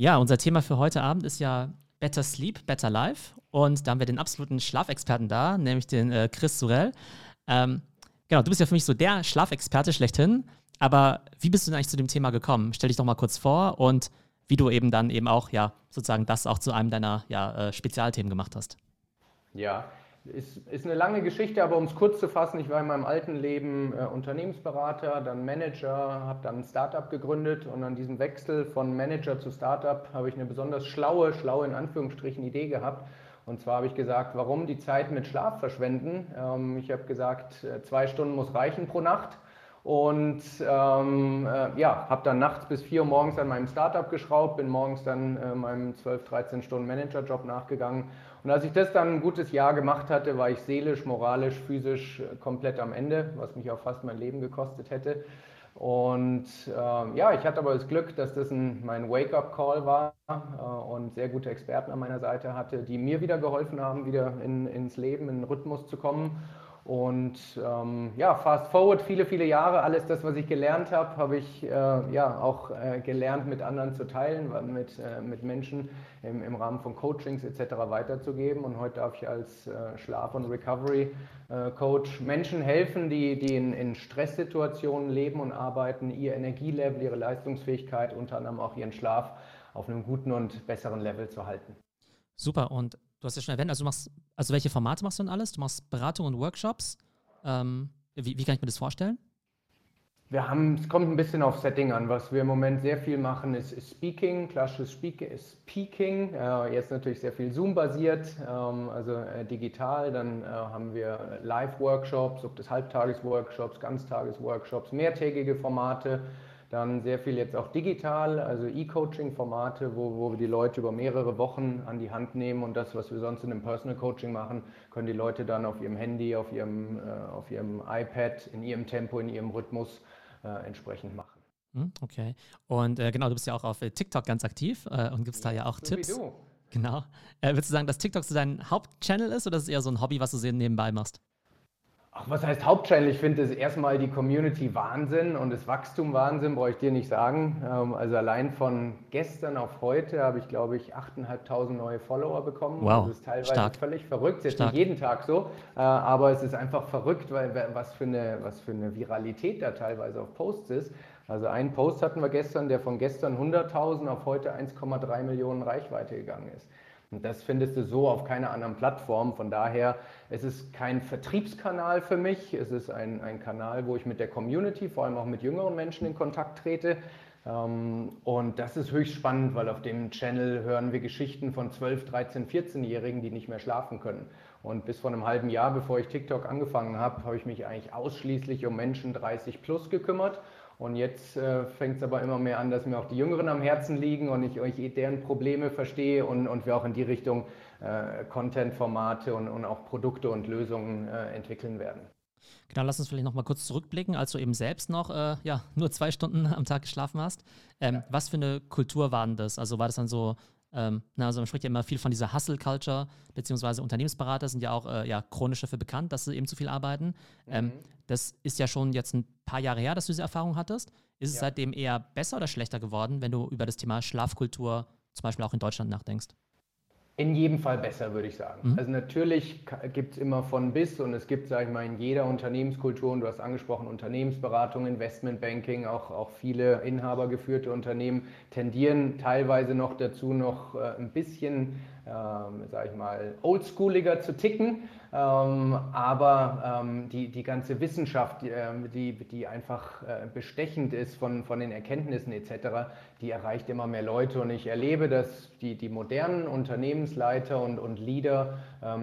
Ja, unser Thema für heute Abend ist ja Better Sleep, Better Life. Und da haben wir den absoluten Schlafexperten da, nämlich den äh, Chris Surell. Ähm, genau, du bist ja für mich so der Schlafexperte schlechthin. Aber wie bist du denn eigentlich zu dem Thema gekommen? Stell dich doch mal kurz vor und wie du eben dann eben auch, ja, sozusagen das auch zu einem deiner ja, äh, Spezialthemen gemacht hast. Ja, ist, ist eine lange Geschichte, aber um es kurz zu fassen, ich war in meinem alten Leben äh, Unternehmensberater, dann Manager, habe dann ein Startup gegründet und an diesem Wechsel von Manager zu Startup habe ich eine besonders schlaue, schlaue in Anführungsstrichen Idee gehabt. Und zwar habe ich gesagt, warum die Zeit mit Schlaf verschwenden. Ähm, ich habe gesagt, äh, zwei Stunden muss reichen pro Nacht. Und ähm, äh, ja, habe dann nachts bis 4 Uhr morgens an meinem Startup geschraubt, bin morgens dann äh, meinem 12, 13 Stunden Managerjob nachgegangen und als ich das dann ein gutes Jahr gemacht hatte, war ich seelisch, moralisch, physisch äh, komplett am Ende, was mich auch fast mein Leben gekostet hätte. Und äh, ja, ich hatte aber das Glück, dass das ein, mein Wake-up-Call war äh, und sehr gute Experten an meiner Seite hatte, die mir wieder geholfen haben, wieder in, ins Leben, in den Rhythmus zu kommen. Und ähm, ja, fast forward, viele, viele Jahre, alles das, was ich gelernt habe, habe ich äh, ja auch äh, gelernt, mit anderen zu teilen, mit, äh, mit Menschen im, im, Rahmen von Coachings etc. weiterzugeben. Und heute darf ich als äh, Schlaf- und Recovery-Coach äh, Menschen helfen, die, die in, in Stresssituationen leben und arbeiten, ihr Energielevel, ihre Leistungsfähigkeit, unter anderem auch ihren Schlaf auf einem guten und besseren Level zu halten. Super. Und du hast ja schon erwähnt, also du machst, also welche Formate machst du denn alles? Du machst Beratung und Workshops. Ähm, wie, wie kann ich mir das vorstellen? Wir haben, es kommt ein bisschen auf Setting an. Was wir im Moment sehr viel machen, ist, ist Speaking, klassisches Speaking. Äh, jetzt natürlich sehr viel Zoom-basiert, ähm, also äh, digital. Dann äh, haben wir Live-Workshops, ob das Halbtages-Workshops, Ganztages-Workshops, mehrtägige Formate. Dann sehr viel jetzt auch digital, also E-Coaching-Formate, wo, wo wir die Leute über mehrere Wochen an die Hand nehmen und das, was wir sonst in einem Personal Coaching machen, können die Leute dann auf ihrem Handy, auf ihrem, äh, auf ihrem iPad, in ihrem Tempo, in ihrem Rhythmus äh, entsprechend machen. Hm, okay. Und äh, genau, du bist ja auch auf äh, TikTok ganz aktiv äh, und gibst ja, da ja auch so Tipps. Wie du. Genau. Äh, würdest du sagen, dass TikTok so dein Hauptchannel ist oder ist es eher so ein Hobby, was du so nebenbei machst? Ach, was heißt Hauptchannel? Ich finde es erstmal die Community Wahnsinn und das Wachstum Wahnsinn, brauche ich dir nicht sagen. Ähm, also allein von gestern auf heute habe ich, glaube ich, 8.500 neue Follower bekommen. Wow, das ist teilweise stark. völlig verrückt. Jetzt nicht jeden Tag so, äh, aber es ist einfach verrückt, weil was für, eine, was für eine Viralität da teilweise auf Posts ist. Also einen Post hatten wir gestern, der von gestern 100.000 auf heute 1,3 Millionen Reichweite gegangen ist. Und das findest du so auf keiner anderen Plattform. Von daher, es ist kein Vertriebskanal für mich. Es ist ein, ein Kanal, wo ich mit der Community, vor allem auch mit jüngeren Menschen in Kontakt trete. Ähm, und das ist höchst spannend, weil auf dem Channel hören wir Geschichten von 12, 13, 14-Jährigen, die nicht mehr schlafen können. Und bis vor einem halben Jahr, bevor ich TikTok angefangen habe, habe ich mich eigentlich ausschließlich um Menschen 30 plus gekümmert. Und jetzt äh, fängt es aber immer mehr an, dass mir auch die Jüngeren am Herzen liegen und ich euch deren Probleme verstehe und, und wir auch in die Richtung äh, Content-Formate und, und auch Produkte und Lösungen äh, entwickeln werden. Genau, lass uns vielleicht nochmal kurz zurückblicken, als du eben selbst noch äh, ja, nur zwei Stunden am Tag geschlafen hast. Ähm, ja. Was für eine Kultur war denn das? Also war das dann so ähm, na, also man spricht ja immer viel von dieser Hustle-Culture, beziehungsweise Unternehmensberater sind ja auch äh, ja, chronisch dafür bekannt, dass sie eben zu viel arbeiten. Ähm, mhm. das ist ja schon jetzt ein paar Jahre her, dass du diese Erfahrung hattest. Ist ja. es seitdem eher besser oder schlechter geworden, wenn du über das Thema Schlafkultur zum Beispiel auch in Deutschland nachdenkst? In jedem Fall besser, würde ich sagen. Mhm. Also natürlich gibt es immer von bis und es gibt, sage ich mal, in jeder Unternehmenskultur, und du hast angesprochen, Unternehmensberatung, Investmentbanking, auch, auch viele inhabergeführte Unternehmen tendieren teilweise noch dazu, noch äh, ein bisschen ähm, sage ich mal, oldschooliger zu ticken. Ähm, aber ähm, die, die ganze Wissenschaft, die, ähm, die, einfach äh, bestechend ist von, von den Erkenntnissen etc., die erreicht immer mehr Leute. Und ich erlebe, dass die, die modernen Unternehmensleiter und, und Leader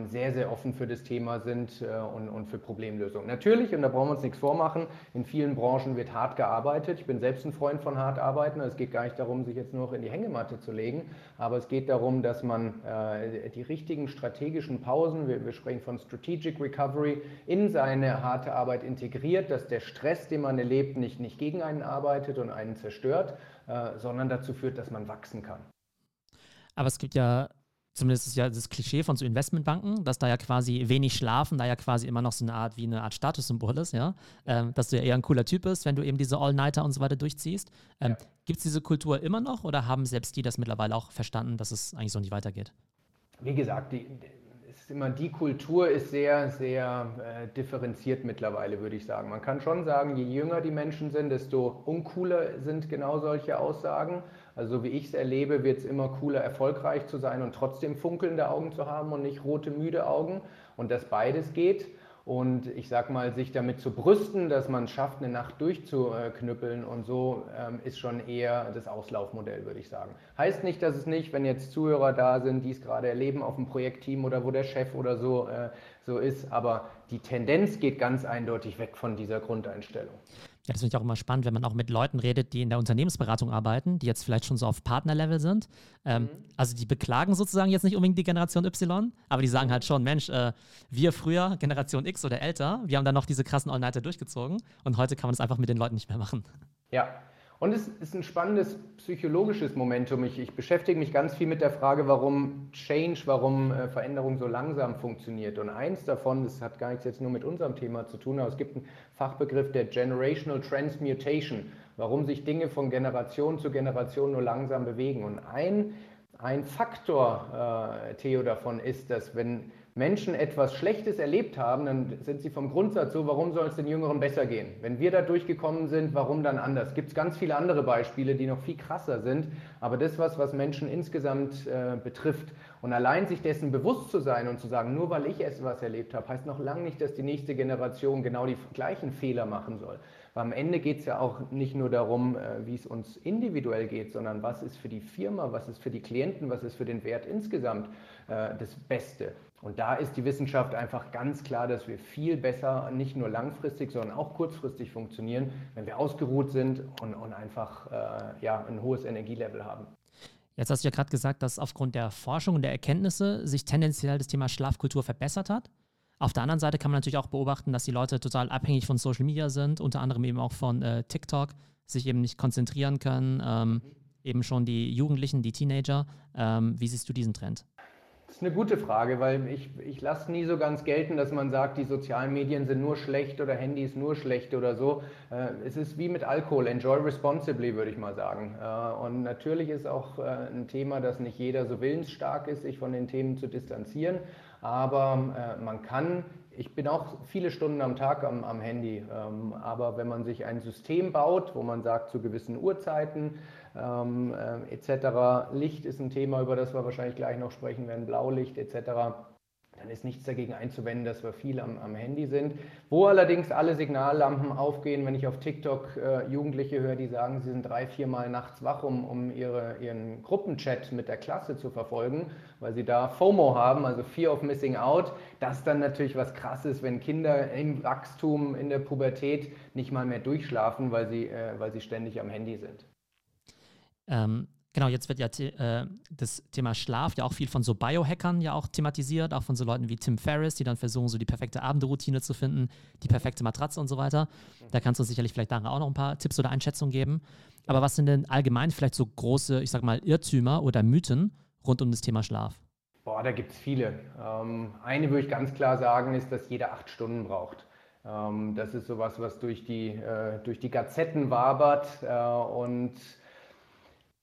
sehr, sehr offen für das Thema sind äh, und, und für Problemlösungen. Natürlich, und da brauchen wir uns nichts vormachen, in vielen Branchen wird hart gearbeitet. Ich bin selbst ein Freund von hart arbeiten. Es geht gar nicht darum, sich jetzt nur in die Hängematte zu legen, aber es geht darum, dass man äh, die richtigen strategischen Pausen, wir, wir, sprechen von Strategic Recovery, in seine harte Arbeit integriert, dass der Stress, den man erlebt, nicht, nicht gegen einen arbeitet und einen zerstört, äh, sondern dazu führt, dass man wachsen kann. Aber es gibt ja zumindest ist ja das Klischee von so Investmentbanken, dass da ja quasi wenig schlafen, da ja quasi immer noch so eine Art wie eine Art Statussymbol ist, ja. Ähm, dass du ja eher ein cooler Typ bist, wenn du eben diese All-Nighter und so weiter durchziehst. Ähm, ja. Gibt es diese Kultur immer noch oder haben selbst die das mittlerweile auch verstanden, dass es eigentlich so nicht weitergeht? Wie gesagt, die, ist immer die Kultur ist sehr, sehr äh, differenziert mittlerweile, würde ich sagen. Man kann schon sagen, je jünger die Menschen sind, desto uncooler sind genau solche Aussagen. Also so wie ich es erlebe, wird es immer cooler, erfolgreich zu sein und trotzdem funkelnde Augen zu haben und nicht rote, müde Augen. Und dass beides geht. Und ich sag mal, sich damit zu brüsten, dass man es schafft, eine Nacht durchzuknüppeln und so, ähm, ist schon eher das Auslaufmodell, würde ich sagen. Heißt nicht, dass es nicht, wenn jetzt Zuhörer da sind, die es gerade erleben auf dem Projektteam oder wo der Chef oder so äh, so ist, aber die Tendenz geht ganz eindeutig weg von dieser Grundeinstellung. Ja, das finde ich auch immer spannend, wenn man auch mit Leuten redet, die in der Unternehmensberatung arbeiten, die jetzt vielleicht schon so auf Partnerlevel sind. Ähm, mhm. Also die beklagen sozusagen jetzt nicht unbedingt die Generation Y, aber die sagen halt schon, Mensch, äh, wir früher, Generation X oder älter, wir haben dann noch diese krassen All-Nighter durchgezogen und heute kann man das einfach mit den Leuten nicht mehr machen. Ja, und es ist ein spannendes psychologisches Momentum. Ich, ich, beschäftige mich ganz viel mit der Frage, warum Change, warum äh, Veränderung so langsam funktioniert. Und eins davon, das hat gar nichts jetzt nur mit unserem Thema zu tun, aber es gibt einen Fachbegriff der Generational Transmutation, warum sich Dinge von Generation zu Generation nur langsam bewegen. Und ein, ein Faktor, äh, Theo, davon ist, dass wenn Menschen etwas Schlechtes erlebt haben, dann sind sie vom Grundsatz so, warum soll es den Jüngeren besser gehen? Wenn wir da durchgekommen sind, warum dann anders? Gibt es ganz viele andere Beispiele, die noch viel krasser sind, aber das was, was Menschen insgesamt äh, betrifft. Und allein sich dessen bewusst zu sein und zu sagen, nur weil ich etwas erlebt habe, heißt noch lange nicht, dass die nächste Generation genau die gleichen Fehler machen soll. Weil am Ende geht es ja auch nicht nur darum, äh, wie es uns individuell geht, sondern was ist für die Firma, was ist für die Klienten, was ist für den Wert insgesamt äh, das Beste. Und da ist die Wissenschaft einfach ganz klar, dass wir viel besser nicht nur langfristig, sondern auch kurzfristig funktionieren, wenn wir ausgeruht sind und, und einfach äh, ja, ein hohes Energielevel haben. Jetzt hast du ja gerade gesagt, dass aufgrund der Forschung und der Erkenntnisse sich tendenziell das Thema Schlafkultur verbessert hat. Auf der anderen Seite kann man natürlich auch beobachten, dass die Leute total abhängig von Social Media sind, unter anderem eben auch von äh, TikTok, sich eben nicht konzentrieren können, ähm, eben schon die Jugendlichen, die Teenager. Ähm, wie siehst du diesen Trend? Das ist eine gute Frage, weil ich, ich lasse nie so ganz gelten, dass man sagt, die sozialen Medien sind nur schlecht oder Handy ist nur schlecht oder so. Äh, es ist wie mit Alkohol, enjoy responsibly, würde ich mal sagen. Äh, und natürlich ist auch äh, ein Thema, dass nicht jeder so willensstark ist, sich von den Themen zu distanzieren. Aber man kann ich bin auch viele Stunden am Tag am, am Handy, ähm, aber wenn man sich ein System baut, wo man sagt, zu gewissen Uhrzeiten ähm, äh, etc., Licht ist ein Thema, über das wir wahrscheinlich gleich noch sprechen werden, Blaulicht etc., dann ist nichts dagegen einzuwenden, dass wir viel am, am, Handy sind. Wo allerdings alle Signallampen aufgehen, wenn ich auf TikTok äh, Jugendliche höre, die sagen, sie sind drei, vier Mal nachts wach, um, um ihre, ihren Gruppenchat mit der Klasse zu verfolgen, weil sie da FOMO haben, also Fear of Missing Out. Das ist dann natürlich was Krasses, wenn Kinder im Wachstum, in der Pubertät nicht mal mehr durchschlafen, weil sie, äh, weil sie ständig am Handy sind. Ähm, Genau, jetzt wird ja äh, das Thema Schlaf ja auch viel von so Biohackern ja auch thematisiert, auch von so Leuten wie Tim Ferriss, die dann versuchen, so die perfekte Abendroutine zu finden, die perfekte Matratze und so weiter. Da kannst du sicherlich vielleicht nachher auch noch ein paar Tipps oder Einschätzungen geben. Aber was sind denn allgemein vielleicht so große, ich sag mal, Irrtümer oder Mythen rund um das Thema Schlaf? Boah, da gibt es viele. Ähm, eine würde ich ganz klar sagen, ist, dass jeder acht Stunden braucht. Ähm, das ist sowas, was durch die, äh, durch die Gazetten wabert äh, und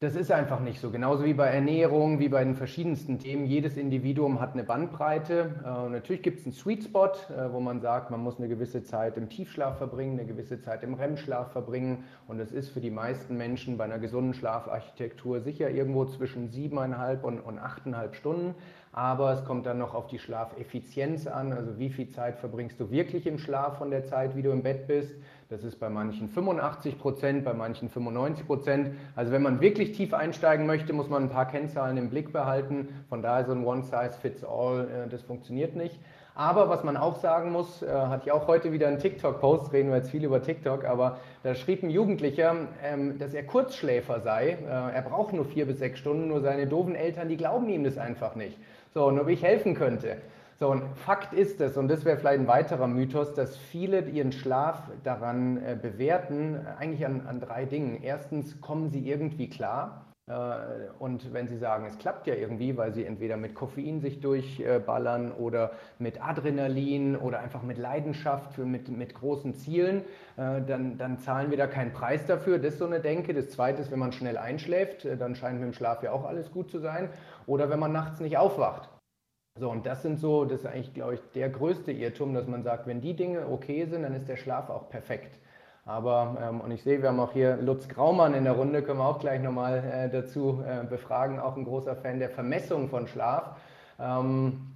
das ist einfach nicht so. Genauso wie bei Ernährung, wie bei den verschiedensten Themen. Jedes Individuum hat eine Bandbreite. Äh, natürlich gibt es einen Sweet Spot, äh, wo man sagt, man muss eine gewisse Zeit im Tiefschlaf verbringen, eine gewisse Zeit im REM-Schlaf verbringen. Und das ist für die meisten Menschen bei einer gesunden Schlafarchitektur sicher irgendwo zwischen siebeneinhalb und, und achteinhalb Stunden. Aber es kommt dann noch auf die Schlafeffizienz an, also wie viel Zeit verbringst du wirklich im Schlaf von der Zeit, wie du im Bett bist. Das ist bei manchen 85 Prozent, bei manchen 95 Prozent. Also wenn man wirklich tief einsteigen möchte, muss man ein paar Kennzahlen im Blick behalten. Von daher so ein One-Size-Fits-All, äh, das funktioniert nicht. Aber was man auch sagen muss, äh, hatte ich auch heute wieder einen TikTok-Post, reden wir jetzt viel über TikTok, aber da schrieb ein Jugendlicher, ähm, dass er Kurzschläfer sei. Äh, er braucht nur vier bis sechs Stunden, nur seine doofen Eltern, die glauben ihm das einfach nicht. So, und ob ich helfen könnte. So, und Fakt ist es, und das wäre vielleicht ein weiterer Mythos, dass viele ihren Schlaf daran äh, bewerten, eigentlich an, an drei Dingen. Erstens, kommen sie irgendwie klar? Äh, und wenn Sie sagen, es klappt ja irgendwie, weil Sie entweder mit Koffein sich durchballern oder mit Adrenalin oder einfach mit Leidenschaft, für, mit, mit großen Zielen, äh, dann, dann zahlen wir da keinen Preis dafür. Das ist so eine Denke. Das Zweite ist, wenn man schnell einschläft, äh, dann scheint mit dem Schlaf ja auch alles gut zu sein. Oder wenn man nachts nicht aufwacht. So, und das sind so, das ist eigentlich, glaube ich, der größte Irrtum, dass man sagt, wenn die Dinge okay sind, dann ist der Schlaf auch perfekt. Aber, ähm, und ich sehe, wir haben auch hier Lutz Graumann in der Runde, können wir auch gleich nochmal äh, dazu äh, befragen, auch ein großer Fan der Vermessung von Schlaf. Ähm,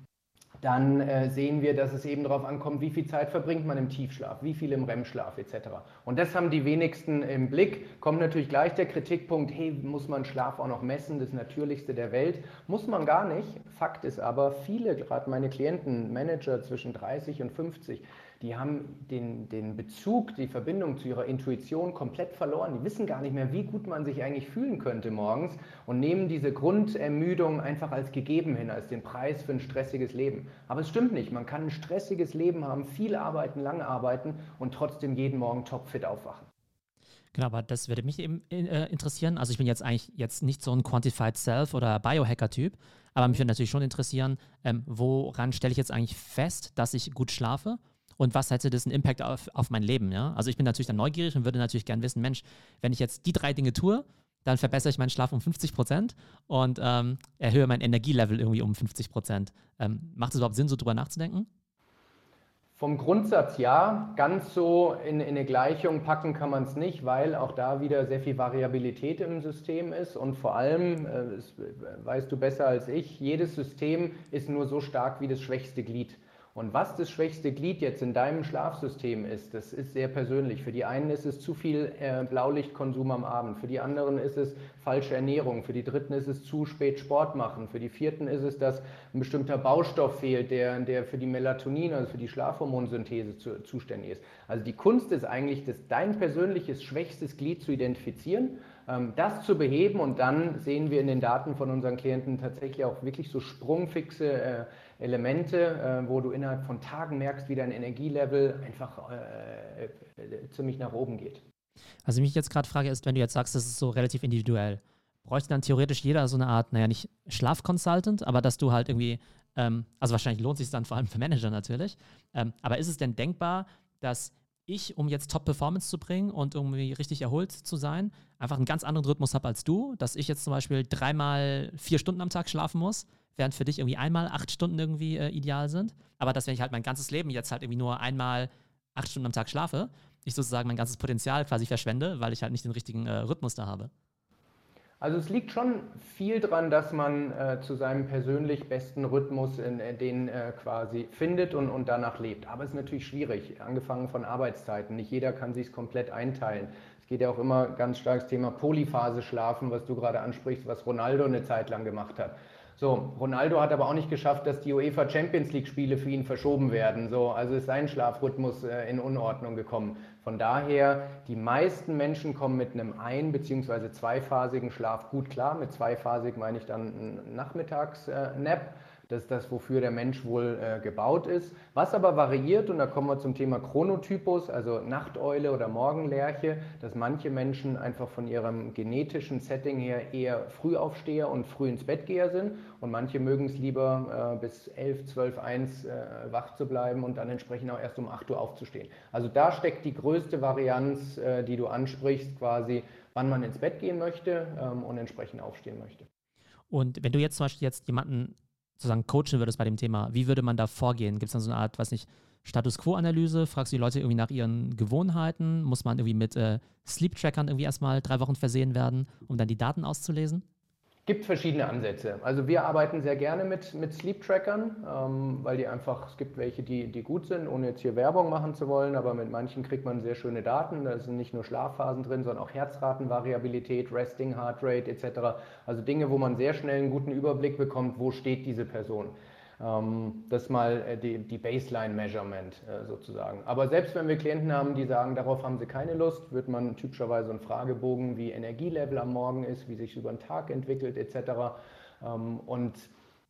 dann äh, sehen wir, dass es eben darauf ankommt, wie viel Zeit verbringt man im Tiefschlaf, wie viel im REM-Schlaf etc. Und das haben die wenigsten im Blick. Kommt natürlich gleich der Kritikpunkt, hey, muss man Schlaf auch noch messen, das Natürlichste der Welt? Muss man gar nicht. Fakt ist aber, viele, gerade meine Klienten, Manager zwischen 30 und 50, die haben den, den Bezug, die Verbindung zu ihrer Intuition komplett verloren. Die wissen gar nicht mehr, wie gut man sich eigentlich fühlen könnte morgens und nehmen diese Grundermüdung einfach als gegeben hin, als den Preis für ein stressiges Leben. Aber es stimmt nicht. Man kann ein stressiges Leben haben, viel arbeiten, lange arbeiten und trotzdem jeden Morgen topfit aufwachen. Genau, aber das würde mich eben äh, interessieren. Also ich bin jetzt eigentlich jetzt nicht so ein Quantified Self oder Biohacker-Typ, aber mich würde natürlich schon interessieren, ähm, woran stelle ich jetzt eigentlich fest, dass ich gut schlafe und was hätte das einen Impact auf, auf mein Leben. Ja? Also ich bin natürlich dann neugierig und würde natürlich gerne wissen, Mensch, wenn ich jetzt die drei Dinge tue, dann verbessere ich meinen Schlaf um 50 Prozent und ähm, erhöhe mein Energielevel irgendwie um 50 Prozent. Ähm, macht es überhaupt Sinn, so drüber nachzudenken? Vom Grundsatz ja, ganz so in, in eine Gleichung packen kann man es nicht, weil auch da wieder sehr viel Variabilität im System ist und vor allem, äh, das weißt du besser als ich, jedes System ist nur so stark wie das schwächste Glied. Und was das schwächste Glied jetzt in deinem Schlafsystem ist, das ist sehr persönlich. Für die einen ist es zu viel äh, Blaulichtkonsum am Abend, für die anderen ist es falsche Ernährung, für die dritten ist es zu spät Sport machen, für die vierten ist es, dass ein bestimmter Baustoff fehlt, der, der für die Melatonin, also für die Schlafhormonsynthese zu, zuständig ist. Also die Kunst ist eigentlich, das, dein persönliches schwächstes Glied zu identifizieren ähm, das zu beheben und dann sehen wir in den Daten von unseren Klienten tatsächlich auch wirklich so sprungfixe äh, Elemente, äh, wo du innerhalb von Tagen merkst, wie dein Energielevel einfach äh, ziemlich nach oben geht. Ich mich jetzt gerade frage, ist, wenn du jetzt sagst, das ist so relativ individuell, bräuchte dann theoretisch jeder so eine Art, naja, nicht Schlafconsultant, aber dass du halt irgendwie, ähm, also wahrscheinlich lohnt sich dann vor allem für Manager natürlich, ähm, aber ist es denn denkbar, dass ich, um jetzt Top-Performance zu bringen und irgendwie richtig erholt zu sein, einfach einen ganz anderen Rhythmus habe als du, dass ich jetzt zum Beispiel dreimal vier Stunden am Tag schlafen muss, während für dich irgendwie einmal acht Stunden irgendwie äh, ideal sind. Aber dass, wenn ich halt mein ganzes Leben jetzt halt irgendwie nur einmal acht Stunden am Tag schlafe, ich sozusagen mein ganzes Potenzial quasi verschwende, weil ich halt nicht den richtigen äh, Rhythmus da habe. Also es liegt schon viel dran, dass man äh, zu seinem persönlich besten Rhythmus in, in äh, den äh, quasi findet und, und danach lebt. Aber es ist natürlich schwierig, angefangen von Arbeitszeiten. Nicht jeder kann sich es komplett einteilen. Es geht ja auch immer ganz stark das Thema Polyphase schlafen, was du gerade ansprichst, was Ronaldo eine Zeit lang gemacht hat. So, Ronaldo hat aber auch nicht geschafft, dass die UEFA Champions League Spiele für ihn verschoben werden. So, also ist sein Schlafrhythmus äh, in Unordnung gekommen. Von daher, die meisten Menschen kommen mit einem ein- bzw. zweiphasigen Schlaf gut klar. Mit zweiphasig meine ich dann einen Nachmittags-Nap. Das ist das, wofür der Mensch wohl äh, gebaut ist. Was aber variiert, und da kommen wir zum Thema Chronotypus, also Nachteule oder Morgenlerche, dass manche Menschen einfach von ihrem genetischen Setting her eher Frühaufsteher und früh ins Bettgeher sind und manche mögen es lieber äh, bis 11, 12, 1 äh, wach zu bleiben und dann entsprechend auch erst um 8 Uhr aufzustehen. Also da steckt die größte Varianz, äh, die du ansprichst, quasi, wann man ins Bett gehen möchte ähm, und entsprechend aufstehen möchte. Und wenn du jetzt zum Beispiel jetzt jemanden sozusagen coachen würdest bei dem Thema, wie würde man da vorgehen? Gibt es dann so eine Art, weiß nicht, Status Quo-Analyse? Fragst du die Leute irgendwie nach ihren Gewohnheiten? Muss man irgendwie mit äh, Sleep-Trackern irgendwie erstmal drei Wochen versehen werden, um dann die Daten auszulesen? Gibt verschiedene Ansätze. Also wir arbeiten sehr gerne mit, mit Sleep-Trackern, ähm, weil die einfach, es gibt welche, die, die gut sind, ohne jetzt hier Werbung machen zu wollen, aber mit manchen kriegt man sehr schöne Daten. Da sind nicht nur Schlafphasen drin, sondern auch Herzratenvariabilität, Resting Heart Rate etc. Also Dinge, wo man sehr schnell einen guten Überblick bekommt, wo steht diese Person. Ähm, das mal äh, die, die Baseline-Measurement äh, sozusagen. Aber selbst wenn wir Klienten haben, die sagen, darauf haben sie keine Lust, wird man typischerweise einen Fragebogen, wie Energielevel am Morgen ist, wie sich über den Tag entwickelt etc. Ähm, und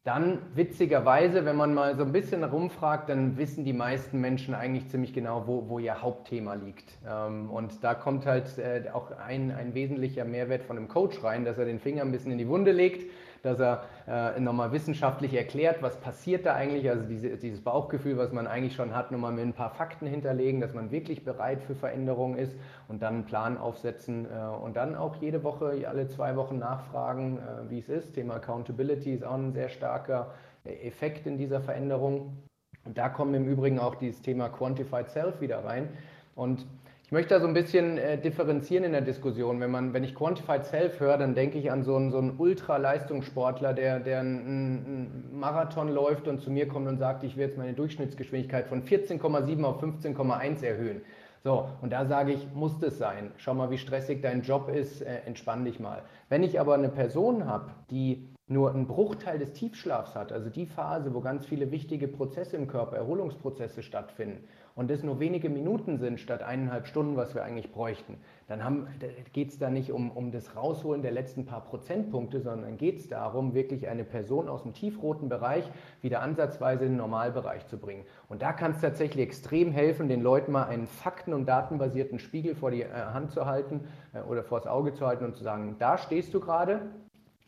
dann witzigerweise, wenn man mal so ein bisschen rumfragt, dann wissen die meisten Menschen eigentlich ziemlich genau, wo, wo ihr Hauptthema liegt. Ähm, und da kommt halt äh, auch ein, ein wesentlicher Mehrwert von einem Coach rein, dass er den Finger ein bisschen in die Wunde legt, dass er äh, nochmal wissenschaftlich erklärt, was passiert da eigentlich, also diese, dieses Bauchgefühl, was man eigentlich schon hat, nochmal mit ein paar Fakten hinterlegen, dass man wirklich bereit für Veränderungen ist und dann einen Plan aufsetzen äh, und dann auch jede Woche, alle zwei Wochen nachfragen, äh, wie es ist. Thema Accountability ist auch ein sehr starker Effekt in dieser Veränderung. Und da kommt im Übrigen auch dieses Thema Quantified Self wieder rein. Und ich möchte da so ein bisschen äh, differenzieren in der Diskussion. Wenn, man, wenn ich Quantified Self höre, dann denke ich an so einen, so einen Ultraleistungssportler, der, der einen, einen, Marathon läuft und zu mir kommt und sagt, ich will jetzt meine Durchschnittsgeschwindigkeit von 14,7 auf 15,1 erhöhen. So, und da sage ich, muss das sein. Schau mal, wie stressig dein Job ist, äh, entspann dich mal. Wenn ich aber eine Person habe, die nur einen Bruchteil des Tiefschlafs hat, also die Phase, wo ganz viele wichtige Prozesse im Körper, Erholungsprozesse stattfinden, und es nur wenige Minuten sind statt eineinhalb Stunden, was wir eigentlich bräuchten, dann geht es da nicht um, um das Rausholen der letzten paar Prozentpunkte, sondern geht es darum, wirklich eine Person aus dem tiefroten Bereich wieder ansatzweise in den Normalbereich zu bringen. Und da kann es tatsächlich extrem helfen, den Leuten mal einen fakten- und datenbasierten Spiegel vor die äh, Hand zu halten äh, oder vor das Auge zu halten und zu sagen, da stehst du gerade,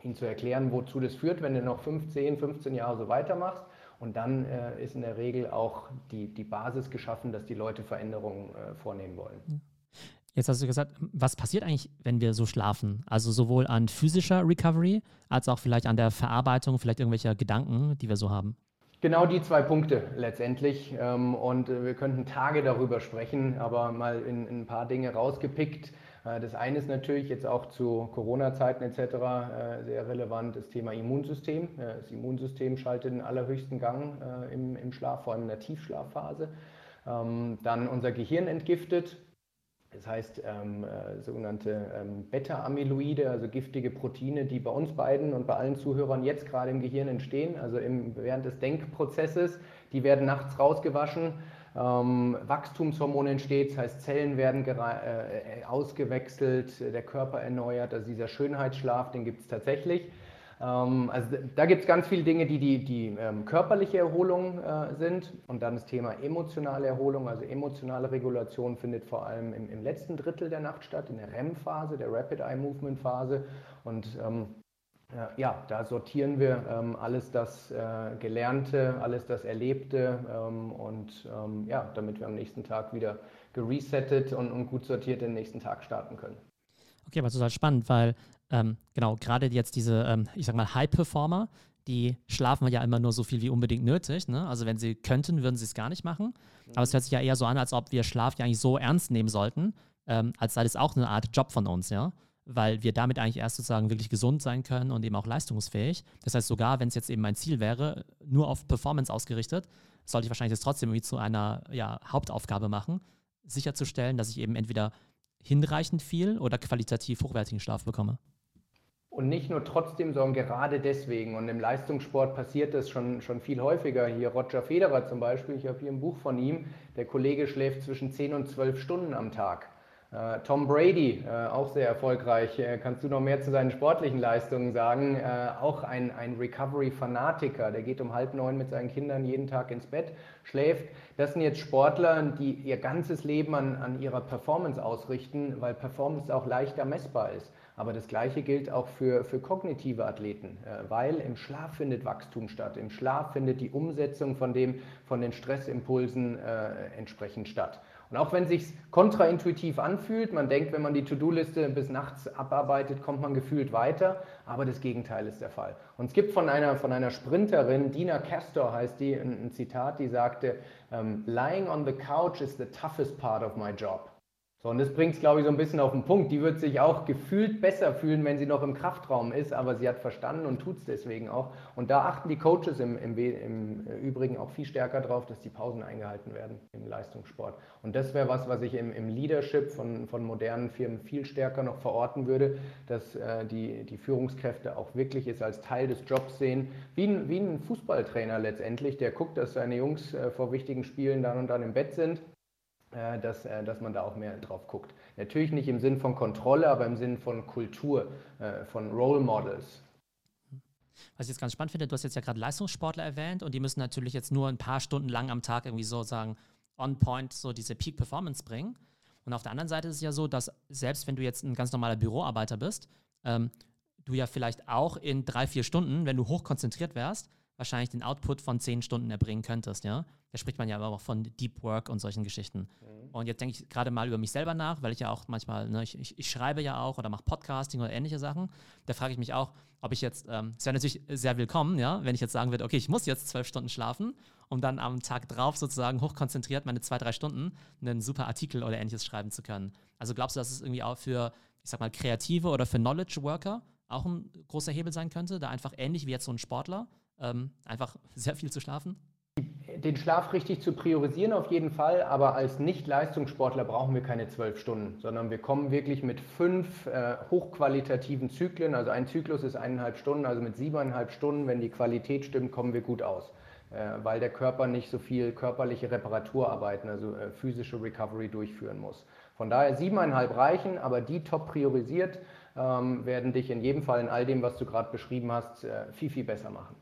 ihnen zu erklären, wozu das führt, wenn du noch 15, 15 Jahre so weitermachst und dann äh, ist in der Regel auch die, die Basis geschaffen, dass die Leute Veränderungen äh, vornehmen wollen. Jetzt hast du gesagt, was passiert eigentlich, wenn wir so schlafen? Also sowohl an physischer Recovery als auch vielleicht an der Verarbeitung, vielleicht irgendwelcher Gedanken, die wir so haben. Genau die zwei Punkte letztendlich. Ähm, und äh, wir könnten Tage darüber sprechen, aber mal in, in ein paar Dinge rausgepickt. Äh, das eine ist natürlich jetzt auch zu Corona-Zeiten etc. Äh, sehr relevant, das Thema Immunsystem. Das Immunsystem schaltet den allerhöchsten Gang im, im Schlaf, vor allem in der Tiefschlafphase. Ähm, dann unser Gehirn entgiftet. Das heißt, ähm, äh, sogenannte ähm, Beta-Amyloide, also giftige Proteine, die bei uns beiden und bei allen Zuhörern jetzt gerade im Gehirn entstehen, also im, während des Denkprozesses, die werden nachts rausgewaschen. Ähm, Wachstumshormon entsteht, das heißt Zellen werden äh, äh, ausgewechselt, der Körper erneuert, also dieser Schönheitsschlaf, den gibt es tatsächlich. Ähm, also da gibt es ganz viele Dinge, die die, die ähm, körperliche Erholung äh, sind und dann das Thema emotionale Erholung, also emotionale Regulation findet vor allem im, im letzten Drittel der Nacht statt, in der REM-Phase, der Rapid Eye Movement Phase und ähm, ja, da sortieren wir ähm, alles das äh, Gelernte, alles das Erlebte ähm, und ähm, ja, damit wir am nächsten Tag wieder geresettet und, und, gut sortiert den nächsten Tag starten können. Okay, aber total spannend, weil ähm, genau, gerade jetzt diese, ähm, ich sag mal, High-Performer, die schlafen ja immer nur so viel wie unbedingt nötig. Ne? Also wenn sie könnten, würden sie es gar nicht machen. Aber es hört sich ja eher so an, als ob wir Schlaf ja eigentlich so ernst nehmen sollten, ähm, als sei das auch eine Art Job von uns, ja weil wir damit eigentlich erst sozusagen wirklich gesund sein können und eben auch leistungsfähig. Das heißt, sogar wenn es jetzt eben mein Ziel wäre, nur auf Performance ausgerichtet, sollte ich wahrscheinlich das trotzdem irgendwie zu einer ja, Hauptaufgabe machen, sicherzustellen, dass ich eben entweder hinreichend viel oder qualitativ hochwertigen Schlaf bekomme. Und nicht nur trotzdem, sondern gerade deswegen. Und im Leistungssport passiert das schon, schon viel häufiger. Hier Roger Federer zum Beispiel, ich habe hier ein Buch von ihm, der Kollege schläft zwischen 10 und 12 Stunden am Tag. Äh, Tom Brady, äh, auch sehr erfolgreich. Äh, kannst du noch mehr zu seinen sportlichen Leistungen sagen? Auch ein, ein Recovery-Fanatiker. Der geht um halb neun mit seinen Kindern jeden Tag ins Bett, schläft. Das sind jetzt Sportler, die ihr ganzes Leben an, an ihrer Performance ausrichten, weil Performance auch leichter messbar ist. Aber das Gleiche gilt auch für, für kognitive Athleten, weil im Schlaf findet Wachstum statt. Im Schlaf findet die Umsetzung von, dem, von den Stressimpulsen äh, entsprechend statt. Und auch wenn es sich kontraintuitiv anfühlt, man denkt, wenn man die To-Do-Liste bis nachts abarbeitet, kommt man gefühlt weiter, aber das Gegenteil ist der Fall. Und es gibt von einer, von einer Sprinterin, Dina Castor heißt die, ein, ein Zitat, die sagte, um, Lying on the couch is the toughest part of my job. So, und das bringt es, glaube ich, so ein bisschen auf den Punkt. Die wird sich auch gefühlt besser fühlen, wenn sie noch im Kraftraum ist, aber sie hat verstanden und tut es deswegen auch. Und da achten die Coaches im, im, im, Übrigen auch viel stärker drauf, dass die Pausen eingehalten werden im Leistungssport. Und das wäre was, was ich im, im Leadership von, von modernen Firmen viel stärker noch verorten würde, dass äh, die, die Führungskräfte auch wirklich es als Teil des Jobs sehen, wie ein, wie ein Fußballtrainer letztendlich, der guckt, dass seine Jungs äh, vor wichtigen Spielen dann und dann im Bett sind äh, dass, äh, dass man da auch mehr drauf guckt. Natürlich nicht im Sinn von Kontrolle, aber im Sinn von Kultur, äh, von Role Models. was ich jetzt ganz spannend finde, du hast jetzt ja gerade Leistungssportler erwähnt und die müssen natürlich jetzt nur ein paar Stunden lang am Tag irgendwie sozusagen on point so diese Peak Performance bringen. Und auf der anderen Seite ist es ja so, dass selbst wenn du jetzt ein ganz normaler Büroarbeiter bist, ähm, du ja vielleicht auch in drei, vier Stunden, wenn du hochkonzentriert wärst, wahrscheinlich den Output von zehn Stunden erbringen könntest, ja. Da spricht man ja aber auch von Deep Work und solchen Geschichten. Mhm. Und jetzt denke ich gerade mal über mich selber nach, weil ich ja auch manchmal, ne, ich, ich, ich, schreibe ja auch oder mache Podcasting oder ähnliche Sachen. Da frage ich mich auch, ob ich jetzt, ähm, es wäre natürlich sehr willkommen, ja, wenn ich jetzt sagen würde, okay, ich muss jetzt zwölf Stunden schlafen, um dann am Tag drauf sozusagen hochkonzentriert meine zwei, drei Stunden einen super Artikel oder ähnliches schreiben zu können. Also glaubst du, dass es irgendwie auch für, ich sag mal, Kreative oder für Knowledge Worker auch ein großer Hebel sein könnte, da einfach ähnlich wie jetzt so ein Sportler ähm, einfach sehr viel zu schlafen? Den Schlaf richtig zu priorisieren auf jeden Fall, aber als Nicht-Leistungssportler brauchen wir keine zwölf Stunden, sondern wir kommen wirklich mit fünf äh, hochqualitativen Zyklen. Also ein Zyklus ist eineinhalb Stunden, also mit siebeneinhalb Stunden, wenn die Qualität stimmt, kommen wir gut aus, äh, weil der Körper nicht so viel körperliche Reparaturarbeiten, also äh, physische Recovery durchführen muss. Von daher siebeneinhalb reichen, aber die top priorisiert ähm, werden dich in jedem Fall in all dem, was du gerade beschrieben hast, äh, viel, viel besser machen.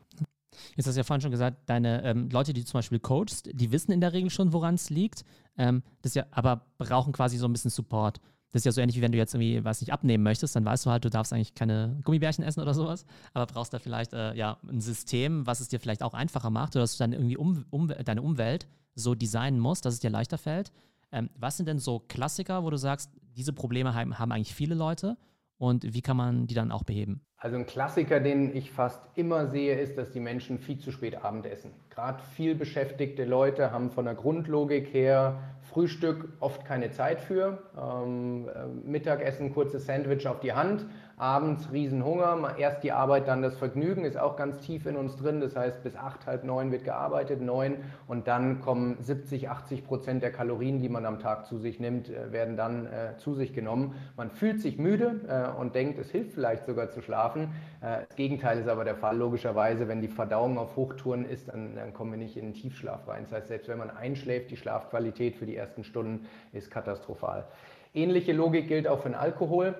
Jetzt hast du ja vorhin schon gesagt, deine ähm, Leute, die du zum Beispiel coachst, die wissen in der Regel schon, woran es liegt, ähm, das ja, aber brauchen quasi so ein bisschen Support. Das ist ja so ähnlich wie wenn du jetzt irgendwie was nicht abnehmen möchtest, dann weißt du halt, du darfst eigentlich keine Gummibärchen essen oder sowas, aber brauchst da vielleicht äh, ja ein System, was es dir vielleicht auch einfacher macht oder dass du dann irgendwie um, um, deine Umwelt so designen musst, dass es dir leichter fällt. Ähm, was sind denn so Klassiker, wo du sagst, diese Probleme haben, haben eigentlich viele Leute und wie kann man die dann auch beheben? Also ein Klassiker, den ich fast immer sehe, ist, dass die Menschen viel zu spät Abend essen. Gerade viel beschäftigte Leute haben von der Grundlogik her Frühstück oft keine Zeit für. Ähm, äh, Mittagessen, kurzes Sandwich auf die Hand abends Riesenhunger, erst die Arbeit, dann das Vergnügen, ist auch ganz tief in uns drin. Das heißt, bis acht, halb neun wird gearbeitet, neun und dann kommen 70, 80 Prozent der Kalorien, die man am Tag zu sich nimmt, äh, werden dann äh, zu sich genommen. Man fühlt sich müde äh, und denkt, es hilft vielleicht sogar zu schlafen. Äh, das Gegenteil ist aber der Fall, logischerweise, wenn die Verdauung auf Hochtouren ist, dann, dann kommen wir nicht in den Tiefschlaf rein. Das heißt, selbst wenn man einschläft, die Schlafqualität für die ersten Stunden ist katastrophal. Ähnliche Logik gilt auch für den Alkohol.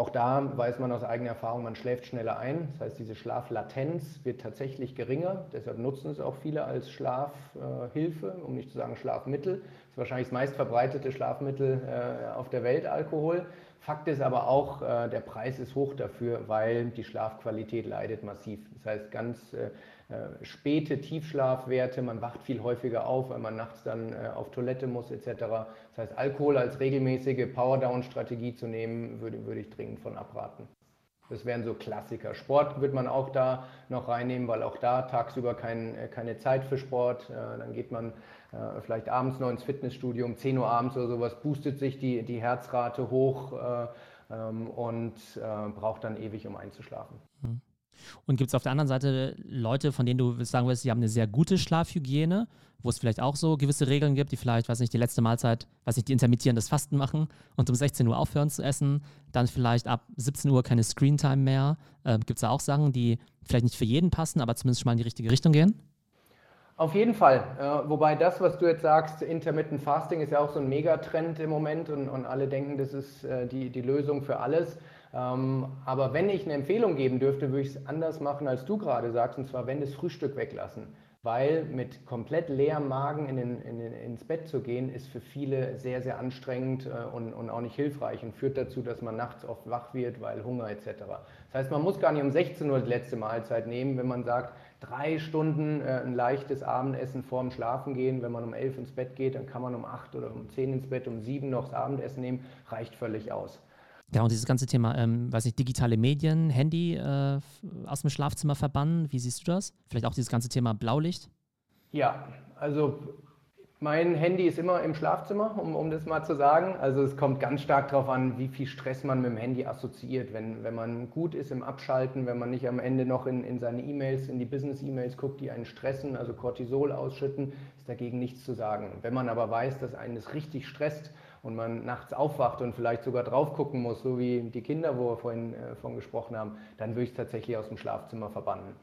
Auch da weiß man aus eigener Erfahrung, man schläft schneller ein. Das heißt, diese Schlaflatenz wird tatsächlich geringer. Deshalb nutzen es auch viele als Schlafhilfe, um nicht zu sagen Schlafmittel. Das ist wahrscheinlich das meistverbreitete Schlafmittel äh, auf der Welt, Alkohol. Fakt ist aber auch, äh, der Preis ist hoch dafür, weil die Schlafqualität leidet massiv. Das heißt, ganz äh, späte Tiefschlafwerte, man wacht viel häufiger auf, weil man nachts dann äh, auf Toilette muss etc. Das heißt, Alkohol als regelmäßige Powerdown-Strategie zu nehmen, würde, würde ich dringend von abraten. Das wären so Klassiker. Sport wird man auch da noch reinnehmen, weil auch da tagsüber kein, äh, keine Zeit für Sport. Dann geht man vielleicht abends noch ins Fitnessstudio um 10 Uhr abends oder sowas, boostet sich die, die Herzrate hoch ähm, und braucht dann ewig, um einzuschlafen. Und gibt es auf der anderen Seite Leute, von denen du sagen willst, die haben eine sehr gute Schlafhygiene, wo es vielleicht auch so gewisse Regeln gibt, die vielleicht, weiß nicht, die letzte Mahlzeit, weiß nicht, die intermittierendes Fasten machen und um 16 Uhr aufhören zu essen, dann vielleicht ab 17 Uhr keine Screentime mehr. Äh, gibt es da auch Sachen, die vielleicht nicht für jeden passen, aber zumindest schon mal in die richtige Richtung gehen? Auf jeden Fall. Äh, wobei das, was du jetzt sagst, Intermittent Fasting ist ja auch so ein Megatrend im Moment und, und alle denken, das ist äh, die, die Lösung für alles. Ähm, aber wenn ich eine Empfehlung geben dürfte, würde ich es anders machen, als du gerade sagst, und zwar wenn das Frühstück weglassen. Weil mit komplett leerem Magen in den, in den, ins Bett zu gehen, ist für viele sehr, sehr anstrengend äh, und, und auch nicht hilfreich und führt dazu, dass man nachts oft wach wird, weil Hunger etc. Das heißt, man muss gar nicht um 16 Uhr die letzte Mahlzeit nehmen, wenn man sagt, drei Stunden äh, ein leichtes Abendessen vorm Schlafen gehen. Wenn man um 11 ins Bett geht, dann kann man um 8 oder um 10 ins Bett, um 7 noch das Abendessen nehmen, reicht völlig aus. Ja, und dieses ganze Thema, ähm, weiß ich, digitale Medien, Handy äh, aus dem Schlafzimmer verbannen, wie siehst du das? Vielleicht auch dieses ganze Thema Blaulicht? Ja, also mein Handy ist immer im Schlafzimmer, um, um das mal zu sagen. Also es kommt ganz stark darauf an, wie viel Stress man mit dem Handy assoziiert. Wenn, wenn man gut ist im Abschalten, wenn man nicht am Ende noch in, in seine E-Mails, in die Business-E-Mails guckt, die einen stressen, also Cortisol ausschütten, ist dagegen nichts zu sagen. Wenn man aber weiß, dass einen das richtig stresst, und man nachts aufwacht und vielleicht sogar drauf gucken muss, so wie die Kinder, wo wir vorhin äh, von gesprochen haben, dann würde ich es tatsächlich aus dem Schlafzimmer verbannen.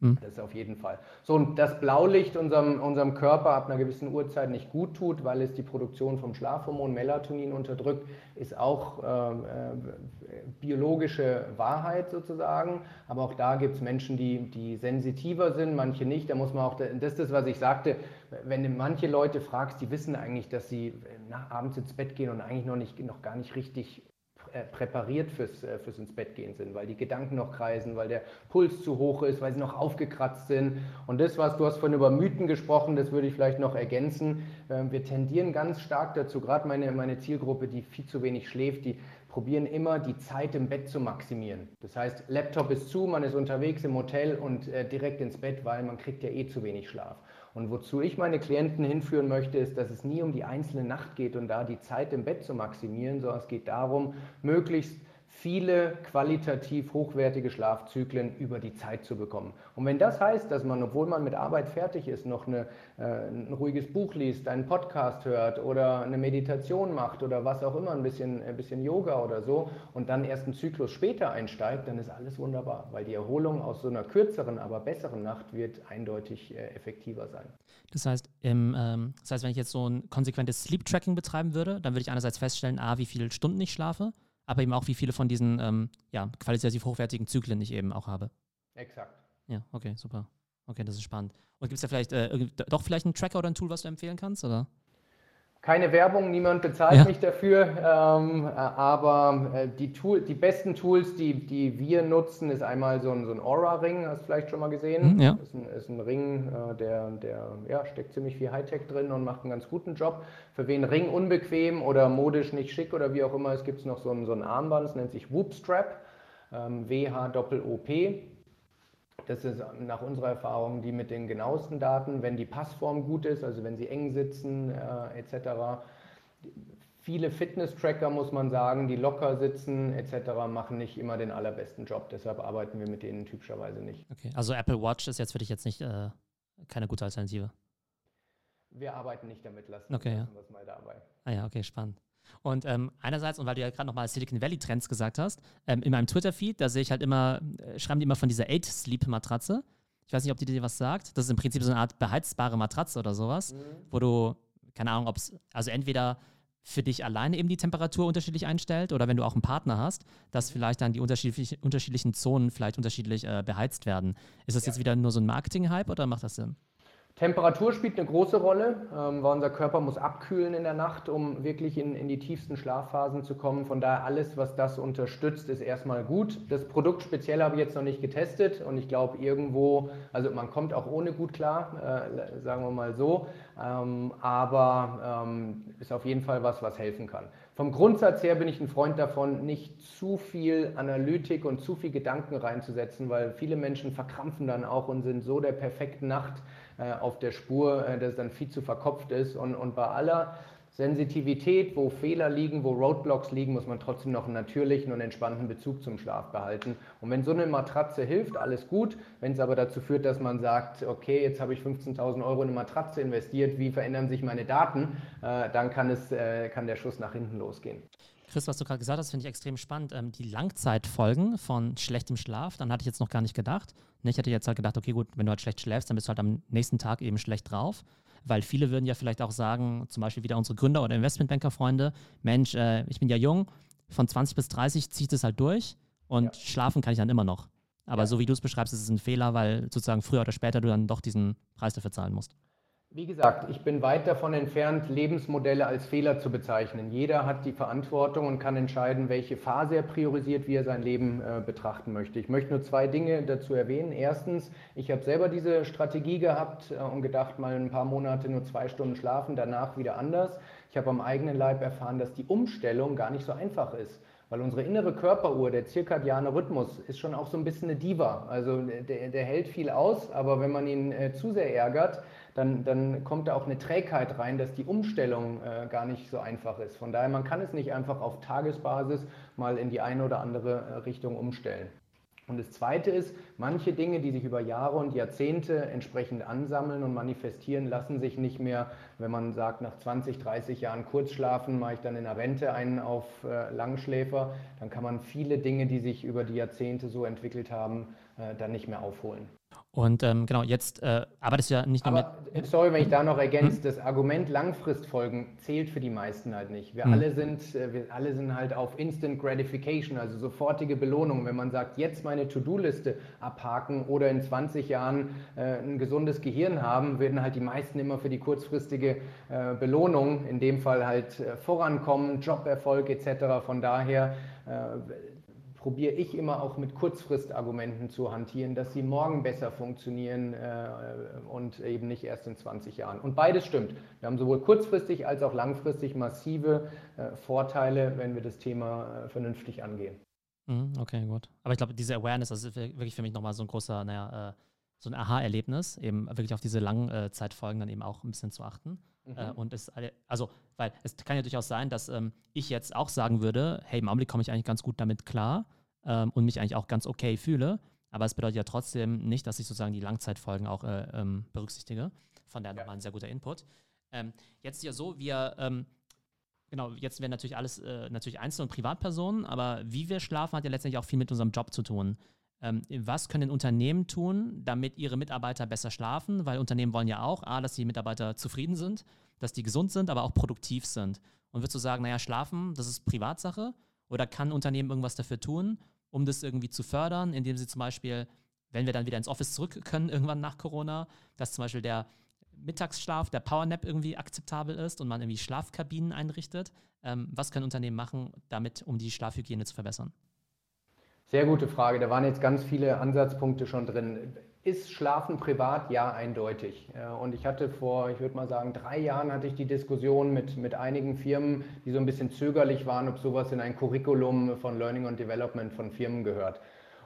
Mhm. Das ist auf jeden Fall. So, und das Blaulicht unserem, unserem Körper ab einer gewissen Uhrzeit nicht gut tut, weil es die Produktion vom Schlafhormon Melatonin unterdrückt, ist auch äh, äh, biologische Wahrheit sozusagen. Aber auch da gibt es Menschen, die, die sensitiver sind, manche nicht. Da muss man auch, das ist das, was ich sagte, wenn du manche Leute fragst, die wissen eigentlich, dass sie nach, abends ins Bett gehen und eigentlich noch, nicht, noch gar nicht richtig äh, präpariert fürs, äh, fürs ins Bett gehen sind, weil die Gedanken noch kreisen, weil der Puls zu hoch ist, weil sie noch aufgekratzt sind. Und das, was du hast von über Mythen gesprochen, das würde ich vielleicht noch ergänzen. Ähm, wir tendieren ganz stark dazu, gerade meine, meine Zielgruppe, die viel zu wenig schläft, die probieren immer die Zeit im Bett zu maximieren. Das heißt, Laptop ist zu, man ist unterwegs im Hotel und äh, direkt ins Bett, weil man kriegt ja eh zu wenig Schlaf. Und wozu ich meine Klienten hinführen möchte, ist, dass es nie um die einzelne Nacht geht und da die Zeit im Bett zu maximieren, sondern es geht darum, möglichst viele qualitativ hochwertige Schlafzyklen über die Zeit zu bekommen. Und wenn das heißt, dass man, obwohl man mit Arbeit fertig ist, noch eine, äh, ein ruhiges Buch liest, einen Podcast hört oder eine Meditation macht oder was auch immer, ein bisschen, ein bisschen Yoga oder so und dann erst einen Zyklus später einsteigt, dann ist alles wunderbar, weil die Erholung aus so einer kürzeren, aber besseren Nacht wird eindeutig äh, effektiver sein. Das heißt, im, ähm, das heißt, wenn ich jetzt so ein konsequentes Sleep Tracking betreiben würde, dann würde ich einerseits feststellen, a, wie viele Stunden ich schlafe aber eben auch, wie viele von diesen ähm, ja, qualitativ hochwertigen Zyklen ich eben auch habe. Exakt. Ja, okay, super. Okay, das ist spannend. Und gibt es da vielleicht äh, doch vielleicht einen Tracker oder ein Tool, was du empfehlen kannst? Oder? Keine Werbung, niemand bezahlt ja. mich dafür, ähm, aber äh, die, Tool, die besten Tools, die, die wir nutzen, ist einmal so ein, so ein Aura-Ring, hast du vielleicht schon mal gesehen. Mhm, ja. Das ist ein, ist ein Ring, äh, der, der ja, steckt ziemlich viel Hightech drin und macht einen ganz guten Job. Für wen Ring unbequem oder modisch nicht schick oder wie auch immer, es gibt noch so ein, so ein Armband, das nennt sich Whoop Strap, ähm, W-H-O-P. Das ist nach unserer Erfahrung die mit den genauesten Daten, wenn die Passform gut ist, also wenn sie eng sitzen äh, etc. Viele Fitness-Tracker, muss man sagen, die locker sitzen etc., machen nicht immer den allerbesten Job. Deshalb arbeiten wir mit denen typischerweise nicht. Okay, also Apple Watch ist jetzt für dich jetzt nicht äh, keine gute Alternative. Wir arbeiten nicht damit, lassen, okay, lassen ja. wir es mal dabei. Ah ja, okay, spannend. Und ähm, einerseits, und weil du ja gerade nochmal Silicon Valley Trends gesagt hast, ähm, in meinem Twitter-Feed, da sehe ich halt immer, äh, schreiben die immer von dieser 8-Sleep-Matratze. Ich weiß nicht, ob die dir was sagt. Das ist im Prinzip so eine Art beheizbare Matratze oder sowas, mhm. wo du, keine Ahnung, ob es, also entweder für dich alleine eben die Temperatur unterschiedlich einstellt oder wenn du auch einen Partner hast, dass vielleicht dann die unterschiedlich, unterschiedlichen Zonen vielleicht unterschiedlich äh, beheizt werden. Ist das ja. jetzt wieder nur so ein Marketing-Hype oder macht das Sinn? Temperatur spielt eine große Rolle, ähm, weil unser Körper muss abkühlen in der Nacht, um wirklich in, in die tiefsten Schlafphasen zu kommen. Von daher alles, was das unterstützt, ist erstmal gut. Das Produkt speziell habe ich jetzt noch nicht getestet und ich glaube irgendwo, also man kommt auch ohne gut klar, äh, sagen wir mal so, ähm, aber ähm, ist auf jeden Fall was, was helfen kann. Vom Grundsatz her bin ich ein Freund davon, nicht zu viel Analytik und zu viel Gedanken reinzusetzen, weil viele Menschen verkrampfen dann auch und sind so der perfekten Nacht auf der Spur, äh, dass es dann viel zu verkopft ist. Und, und bei aller Sensitivität, wo Fehler liegen, wo Roadblocks liegen, muss man trotzdem noch einen natürlichen und entspannten Bezug zum Schlaf behalten. Und wenn so eine Matratze hilft, alles gut. Wenn es aber dazu führt, dass man sagt, okay, jetzt habe ich 15.000 Euro in eine Matratze investiert, wie verändern sich meine Daten, äh, dann kann, es, äh, kann der Schuss nach hinten losgehen. Chris, was du gerade gesagt hast, finde ich extrem spannend. Ähm, die Langzeitfolgen von schlechtem Schlaf, dann hatte ich jetzt noch gar nicht gedacht. Ich hätte jetzt halt gedacht, okay, gut, wenn du halt schlecht schläfst, dann bist du halt am nächsten Tag eben schlecht drauf. Weil viele würden ja vielleicht auch sagen, zum Beispiel wieder unsere Gründer- oder Investmentbanker-Freunde, Mensch, äh, ich bin ja jung, von 20 bis 30 zieht es halt durch und ja. schlafen kann ich dann immer noch. Aber ja. so wie du es beschreibst, ist es ein Fehler, weil sozusagen früher oder später du dann doch diesen Preis dafür zahlen musst. Wie gesagt, ich bin weit davon entfernt, Lebensmodelle als Fehler zu bezeichnen. Jeder hat die Verantwortung und kann entscheiden, welche Phase er priorisiert, wie er sein Leben äh, betrachten möchte. Ich möchte nur zwei Dinge dazu erwähnen. Erstens, ich habe selber diese Strategie gehabt äh, und gedacht, mal ein paar Monate nur zwei Stunden schlafen, danach wieder anders. Ich habe am eigenen Leib erfahren, dass die Umstellung gar nicht so einfach ist. Weil unsere innere Körperuhr, der zirkadiane Rhythmus, ist schon auch so ein bisschen eine Diva. Also der, der hält viel aus, aber wenn man ihn äh, zu sehr ärgert, dann, dann kommt da auch eine Trägheit rein, dass die Umstellung äh, gar nicht so einfach ist. Von daher, man kann es nicht einfach auf Tagesbasis mal in die eine oder andere äh, Richtung umstellen. Und das Zweite ist, manche Dinge, die sich über Jahre und Jahrzehnte entsprechend ansammeln und manifestieren, lassen sich nicht mehr, wenn man sagt, nach 20, 30 Jahren Kurzschlafen mache ich dann in der Rente einen auf äh, Langschläfer, dann kann man viele Dinge, die sich über die Jahrzehnte so entwickelt haben, äh, dann nicht mehr aufholen. Und ähm, genau, jetzt äh, arbeitest du ja nicht nur Aber, mit. Sorry, wenn ich da noch ergänze, hm? das Argument Langfristfolgen zählt für die meisten halt nicht. Wir, hm. alle sind, äh, wir alle sind halt auf Instant Gratification, also sofortige Belohnung. Wenn man sagt, jetzt meine To-Do-Liste abhaken oder in 20 Jahren äh, ein gesundes Gehirn haben, werden halt die meisten immer für die kurzfristige äh, Belohnung, in dem Fall halt äh, vorankommen, Joberfolg etc. Von daher äh, probiere ich immer auch mit Kurzfristargumenten zu hantieren, dass sie morgen besser funktionieren äh, und eben nicht erst in 20 Jahren. Und beides stimmt. Wir haben sowohl kurzfristig als auch langfristig massive äh, Vorteile, wenn wir das Thema äh, vernünftig angehen. Mhm, okay, gut. Aber ich glaube, diese Awareness, das ist wirklich für mich nochmal so ein großer, naja, äh, so ein Aha-Erlebnis, eben wirklich auf diese langen äh, dann eben auch ein bisschen zu achten. Mhm. Äh, und es, also, weil es kann ja durchaus sein, dass ähm, ich jetzt auch sagen würde, hey, im Augenblick komme ich eigentlich ganz gut damit klar ähm, und mich eigentlich auch ganz okay fühle. Aber es bedeutet ja trotzdem nicht, dass ich sozusagen die Langzeitfolgen auch äh, ähm, berücksichtige. Von daher ja. nochmal ein sehr guter Input. Ähm, jetzt ist ja so, wir, ähm, genau, jetzt werden natürlich alles äh, natürlich Einzel- und Privatpersonen, aber wie wir schlafen, hat ja letztendlich auch viel mit unserem Job zu tun. Ähm, was können Unternehmen tun, damit ihre Mitarbeiter besser schlafen? Weil Unternehmen wollen ja auch, A, dass die Mitarbeiter zufrieden sind, dass die gesund sind, aber auch produktiv sind. Und würdest du sagen, naja, schlafen, das ist Privatsache? Oder kann Unternehmen irgendwas dafür tun, um das irgendwie zu fördern, indem sie zum Beispiel, wenn wir dann wieder ins Office zurück können, irgendwann nach Corona, dass zum Beispiel der Mittagsschlaf, der Powernap irgendwie akzeptabel ist und man irgendwie Schlafkabinen einrichtet. Ähm, was können Unternehmen machen, damit, um die Schlafhygiene zu verbessern? Sehr gute Frage. Da waren jetzt ganz viele Ansatzpunkte schon drin. Ist Schlafen privat? Ja, eindeutig. Und ich hatte vor, ich würde mal sagen, drei Jahren hatte ich die Diskussion mit, mit einigen Firmen, die so ein bisschen zögerlich waren, ob sowas in ein Curriculum von Learning und Development von Firmen gehört.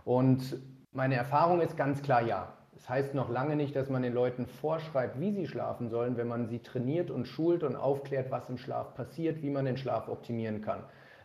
Und meine Erfahrung ist ganz klar ja. Das heißt noch lange nicht, dass man den Leuten vorschreibt, wie sie schlafen sollen, wenn man sie trainiert und schult und aufklärt, was im Schlaf passiert, wie man den Schlaf optimieren kann.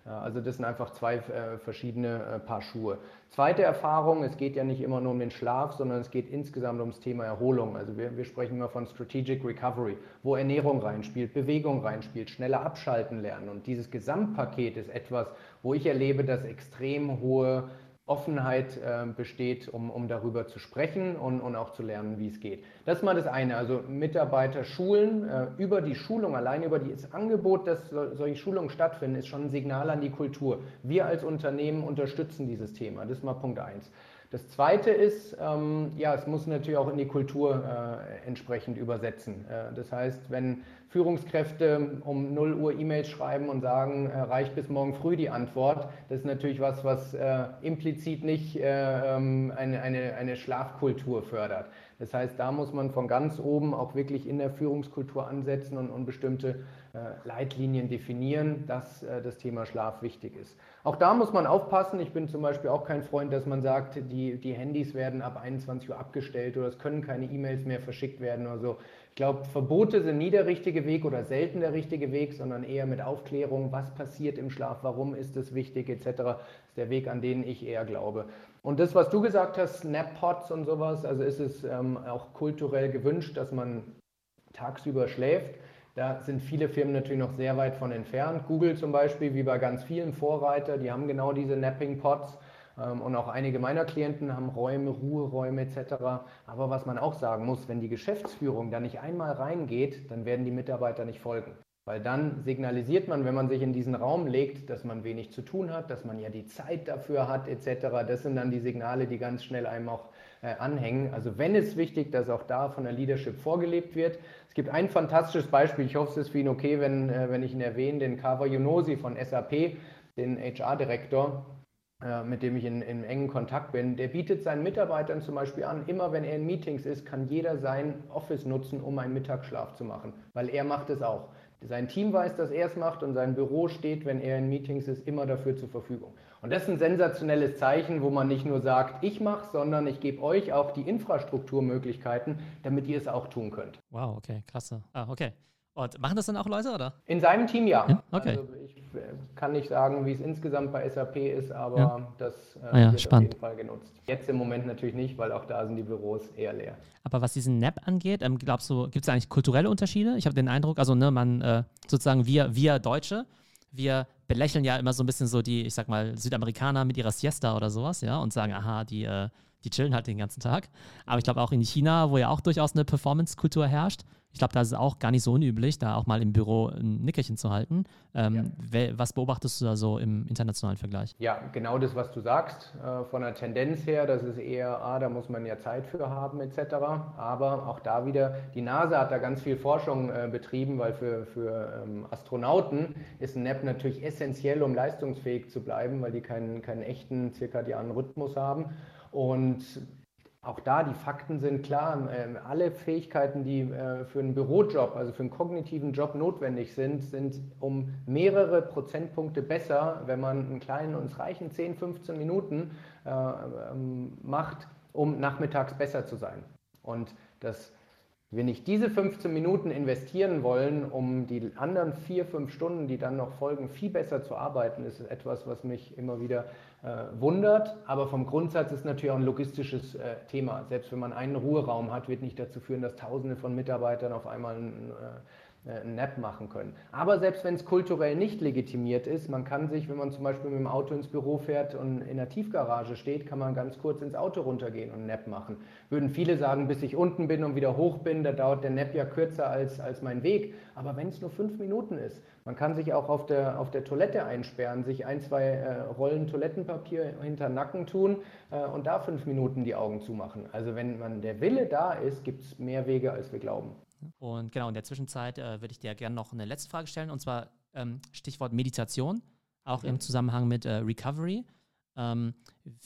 Also das sind einfach zwei äh, verschiedene äh, Paar Schuhe. Zweite Erfahrung, es geht ja nicht immer nur um den Schlaf, sondern es geht insgesamt ums Thema Erholung. Also wir, wir sprechen immer von Strategic Recovery, wo Ernährung reinspielt, Bewegung reinspielt, schneller abschalten lernen. Und dieses Gesamtpaket ist etwas, wo ich erlebe, dass extrem hohe Offenheit äh, besteht, um, um darüber zu sprechen und, und auch zu lernen, wie es geht. Das ist mal das eine, also Mitarbeiter schulen. Äh, über die Schulung, allein über das Angebot, dass so, solche Schulungen stattfinden, ist schon ein Signal an die Kultur. Wir als Unternehmen unterstützen dieses Thema. Das ist mal Punkt eins. Das Zweite ist, ähm, ja, es muss natürlich auch in die Kultur äh, entsprechend übersetzen. Äh, das heißt, wenn Führungskräfte um 0 Uhr E-Mails schreiben und sagen, äh, reicht bis morgen früh die Antwort, das ist natürlich was, was äh, implizit nicht äh, ähm, eine, eine, eine Schlafkultur fördert. Das heißt, da muss man von ganz oben auch wirklich in der Führungskultur ansetzen und, und bestimmte äh, Leitlinien definieren, dass äh, das Thema Schlaf wichtig ist. Auch da muss man aufpassen. Ich bin zum Beispiel auch kein Freund, dass man sagt, die, die Handys werden ab 21 Uhr abgestellt oder es können keine E-Mails mehr verschickt werden oder so. Ich glaube, Verbote sind nie der richtige Weg oder selten der richtige Weg, sondern eher mit Aufklärung, was passiert im Schlaf, warum ist es wichtig etc. ist der Weg, an den ich eher glaube. Und das, was du gesagt hast, Snap-Pots und sowas, also ist es ähm, auch kulturell gewünscht, dass man tagsüber schläft. Da sind viele Firmen natürlich noch sehr weit von entfernt. Google zum Beispiel, wie bei ganz vielen Vorreiter, die haben genau diese Napping-Pots. Ähm, und auch einige meiner Klienten haben Räume, Ruheräume etc. Aber was man auch sagen muss, wenn die Geschäftsführung da nicht einmal reingeht, dann werden die Mitarbeiter nicht folgen. Weil dann signalisiert man, wenn man sich in diesen Raum legt, dass man wenig zu tun hat, dass man ja die Zeit dafür hat etc. Das sind dann die Signale, die ganz schnell einem auch äh, anhängen. Also wenn es wichtig, dass auch da von der Leadership vorgelebt wird. Es gibt ein fantastisches Beispiel, ich hoffe, es ist für ihn okay, wenn, äh, wenn ich ihn erwähne, den Kava Yunosi von SAP, den HR-Direktor, mit dem ich in, in engen Kontakt bin, der bietet seinen Mitarbeitern zum Beispiel an, immer wenn er in Meetings ist, kann jeder sein Office nutzen, um einen Mittagsschlaf zu machen, weil er macht es auch. Sein Team weiß, dass er es macht und sein Büro steht, wenn er in Meetings ist, immer dafür zur Verfügung. Und das ist ein sensationelles Zeichen, wo man nicht nur sagt, ich mache, sondern ich gebe euch auch die Infrastrukturmöglichkeiten, damit ihr es auch tun könnt. Wow, okay, krasse. Ah, okay. Und machen das dann auch Leute, oder? In seinem Team ja. ja? Okay. Also ich äh, kann nicht sagen, wie es insgesamt bei SAP ist, aber ja. das äh, ah ja, wird spannend. auf jeden Fall genutzt. Jetzt im Moment natürlich nicht, weil auch da sind die Büros eher leer. Aber was diesen NAP angeht, ähm, glaubst du, gibt es eigentlich kulturelle Unterschiede? Ich habe den Eindruck, also ne, man äh, sozusagen wir, wir Deutsche, wir belächeln ja immer so ein bisschen so die, ich sag mal, Südamerikaner mit ihrer Siesta oder sowas, ja, und sagen, aha, die äh, die chillen halt den ganzen Tag. Aber ich glaube auch in China, wo ja auch durchaus eine Performance-Kultur herrscht, ich glaube, da ist es auch gar nicht so unüblich, da auch mal im Büro ein Nickerchen zu halten. Ähm, ja. Was beobachtest du da so im internationalen Vergleich? Ja, genau das, was du sagst. Äh, von der Tendenz her, das ist eher, ah, da muss man ja Zeit für haben, etc. Aber auch da wieder, die NASA hat da ganz viel Forschung äh, betrieben, weil für, für ähm, Astronauten ist ein Nap natürlich essentiell, um leistungsfähig zu bleiben, weil die keinen, keinen echten zirkadianen Rhythmus haben. Und auch da, die Fakten sind klar. Ähm, alle Fähigkeiten, die äh, für einen Bürojob, also für einen kognitiven Job notwendig sind, sind um mehrere Prozentpunkte besser, wenn man einen kleinen, uns reichen 10, 15 Minuten äh, ähm, macht, um nachmittags besser zu sein. Und das wenn ich diese 15 Minuten investieren wollen, um die anderen vier, fünf Stunden, die dann noch folgen, viel besser zu arbeiten, ist etwas, was mich immer wieder äh, wundert. Aber vom Grundsatz ist natürlich auch ein logistisches äh, Thema. Selbst wenn man einen Ruheraum hat, wird nicht dazu führen, dass Tausende von Mitarbeitern auf einmal ein, äh, einen Nap machen können. Aber selbst wenn es kulturell nicht legitimiert ist, man kann sich, wenn man zum Beispiel mit dem Auto ins Büro fährt und in der Tiefgarage steht, kann man ganz kurz ins Auto runtergehen und einen Nap machen. Würden viele sagen, bis ich unten bin und wieder hoch bin, da dauert der Nap ja kürzer als, als mein Weg. Aber wenn es nur fünf Minuten ist, man kann sich auch auf der, auf der Toilette einsperren, sich ein, zwei äh, Rollen Toilettenpapier hinter Nacken tun äh, und da fünf Minuten die Augen zumachen. Also wenn man der Wille da ist, gibt es mehr Wege, als wir glauben. Und genau, in der Zwischenzeit äh, würde ich dir gerne noch eine letzte Frage stellen, und zwar ähm, Stichwort Meditation, auch ja. im Zusammenhang mit äh, Recovery. Ähm,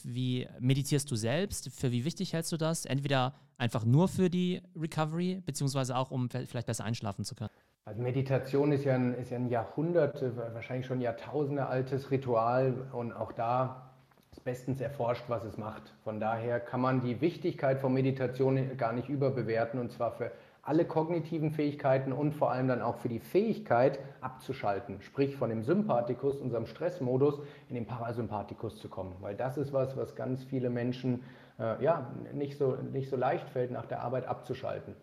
wie meditierst du selbst? Für wie wichtig hältst du das? Entweder einfach nur für die Recovery, beziehungsweise auch, um vielleicht besser einschlafen zu können? Also Meditation ist ja ein, ist ja ein Jahrhundert, wahrscheinlich schon Jahrtausende altes Ritual und auch da ist bestens erforscht, was es macht. Von daher kann man die Wichtigkeit von Meditation gar nicht überbewerten und zwar für alle kognitiven Fähigkeiten und vor allem dann auch für die Fähigkeit abzuschalten, sprich von dem Sympathikus, unserem Stressmodus, in den Parasympathikus zu kommen. Weil das ist was, was ganz viele Menschen äh, ja, nicht, so, nicht so leicht fällt, nach der Arbeit abzuschalten.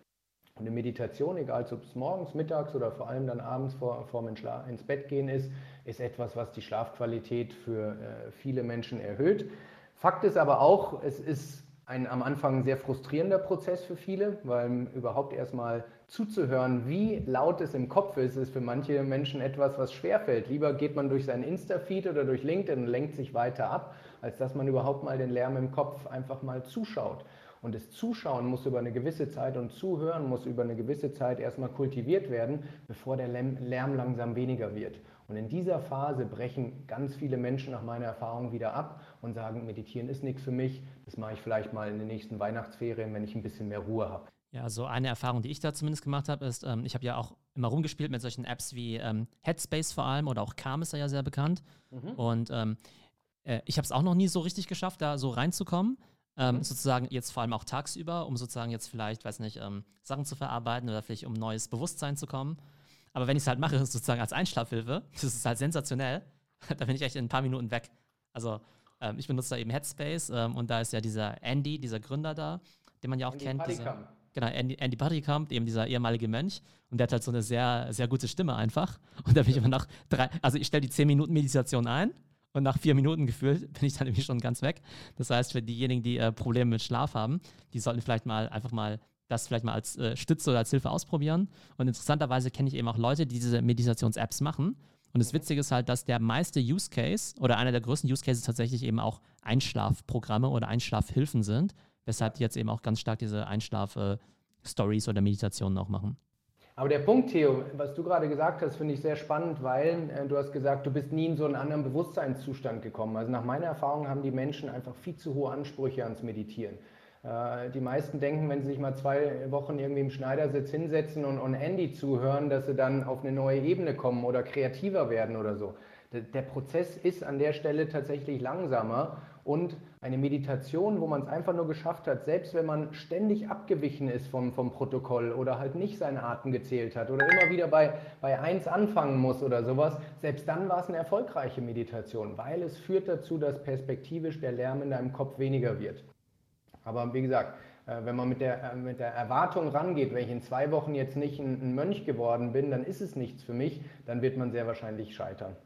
Und eine Meditation, egal ob es morgens, mittags oder vor allem dann abends vor, vor dem ins Bett gehen ist, ist etwas, was die Schlafqualität für äh, viele Menschen erhöht. Fakt ist aber auch, es ist ein am Anfang sehr frustrierender Prozess für viele, weil überhaupt erstmal zuzuhören, wie laut es im Kopf ist, ist für manche Menschen etwas, was schwerfällt. Lieber geht man durch seinen Insta-Feed oder durch LinkedIn und lenkt sich weiter ab, als dass man überhaupt mal den Lärm im Kopf einfach mal zuschaut. Und das Zuschauen muss über eine gewisse Zeit und Zuhören muss über eine gewisse Zeit erstmal kultiviert werden, bevor der Lärm langsam weniger wird. Und in dieser Phase brechen ganz viele Menschen nach meiner Erfahrung wieder ab und sagen, meditieren ist nichts für mich, das mache ich vielleicht mal in den nächsten Weihnachtsferien, wenn ich ein bisschen mehr Ruhe habe. Ja, so eine Erfahrung, die ich da zumindest gemacht habe, ist, ähm, ich habe ja auch immer rumgespielt mit solchen Apps wie ähm, Headspace vor allem oder auch Calm ist ja sehr bekannt. Mhm. Und ähm, äh, ich habe es auch noch nie so richtig geschafft, da so reinzukommen. Ähm, mhm. Sozusagen jetzt vor allem auch tagsüber, um sozusagen jetzt vielleicht, weiß nicht, ähm, Sachen zu verarbeiten oder vielleicht um neues Bewusstsein zu kommen. Aber wenn ich es halt mache, sozusagen als Einschlafhilfe, das ist halt sensationell, da bin ich echt in ein paar Minuten weg. Also ähm, ich benutze da eben Headspace ähm, und da ist ja dieser Andy, dieser Gründer da, den man ja auch Andy kennt. Dieser, genau, Andy, Andy Buddykamp, eben dieser ehemalige Mönch. Und der hat halt so eine sehr, sehr gute Stimme einfach. Und da bin ich immer nach drei, also ich stelle die 10 Minuten Meditation ein und nach vier Minuten gefühlt bin ich dann irgendwie schon ganz weg. Das heißt, für diejenigen, die äh, Probleme mit Schlaf haben, die sollten vielleicht mal einfach mal das vielleicht mal als äh, Stütze oder als Hilfe ausprobieren. Und interessanterweise kenne ich eben auch Leute, die diese Meditations-Apps machen. Und das Witzige ist halt, dass der meiste Use Case oder einer der größten Use Cases tatsächlich eben auch Einschlafprogramme oder Einschlafhilfen sind, weshalb die jetzt eben auch ganz stark diese Einschlaf-Stories oder Meditationen auch machen. Aber der Punkt, Theo, was du gerade gesagt hast, finde ich sehr spannend, weil äh, du hast gesagt, du bist nie in so einen anderen Bewusstseinszustand gekommen. Also nach meiner Erfahrung haben die Menschen einfach viel zu hohe Ansprüche ans Meditieren. Äh, die meisten denken, wenn sie sich mal zwei Wochen irgendwie im Schneidersitz hinsetzen und, und Andy zuhören, dass sie dann auf eine neue Ebene kommen oder kreativer werden oder so. Der Prozess ist an der Stelle tatsächlich langsamer und eine Meditation, wo man es einfach nur geschafft hat, selbst wenn man ständig abgewichen ist vom, vom Protokoll oder halt nicht seinen Atem gezählt hat oder immer wieder bei, bei 1 anfangen muss oder sowas, selbst dann war es eine erfolgreiche Meditation, weil es führt dazu, dass perspektivisch der Lärm in deinem Kopf weniger wird. Aber wie gesagt, äh, wenn man mit der, äh, mit der Erwartung rangeht, wenn ich in zwei Wochen jetzt nicht ein, Mönch geworden bin, dann ist es nichts für mich, dann wird man sehr wahrscheinlich scheitern.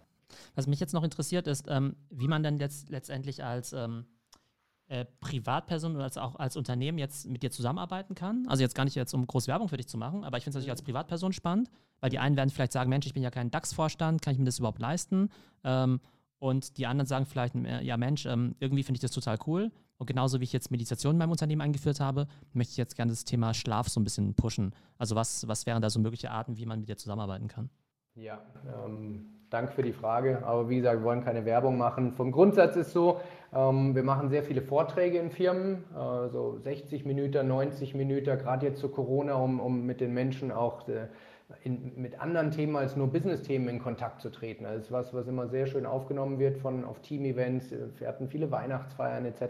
Was mich jetzt noch interessiert ist, ähm, wie man dann jetzt letztendlich als, ähm, äh, Privatperson oder als, auch als Unternehmen jetzt mit dir zusammenarbeiten kann. Also jetzt gar nicht jetzt, um große Werbung für dich zu machen, aber ich finde es natürlich als Privatperson spannend, weil die einen werden vielleicht sagen, Mensch, ich bin ja kein DAX-Vorstand, kann ich mir das überhaupt leisten? Ähm, und die anderen sagen vielleicht, ja Mensch, irgendwie finde ich das total cool. Und genauso wie ich jetzt Meditation in meinem Unternehmen eingeführt habe, möchte ich jetzt gerne das Thema Schlaf so ein bisschen pushen. Also was, was wären da so mögliche Arten, wie man mit dir zusammenarbeiten kann? Ja, ähm, danke für die Frage. Aber wie gesagt, wir wollen keine Werbung machen. Vom Grundsatz ist so, ähm, wir machen sehr viele Vorträge in Firmen, äh, so 60 Minuten, 90 Minuten, gerade jetzt zu Corona, um, um mit den Menschen auch äh, in, mit anderen Themen als nur Business-Themen in Kontakt zu treten. Das ist was, was immer sehr schön aufgenommen wird von auf Team-Events. Wir hatten viele Weihnachtsfeiern etc.,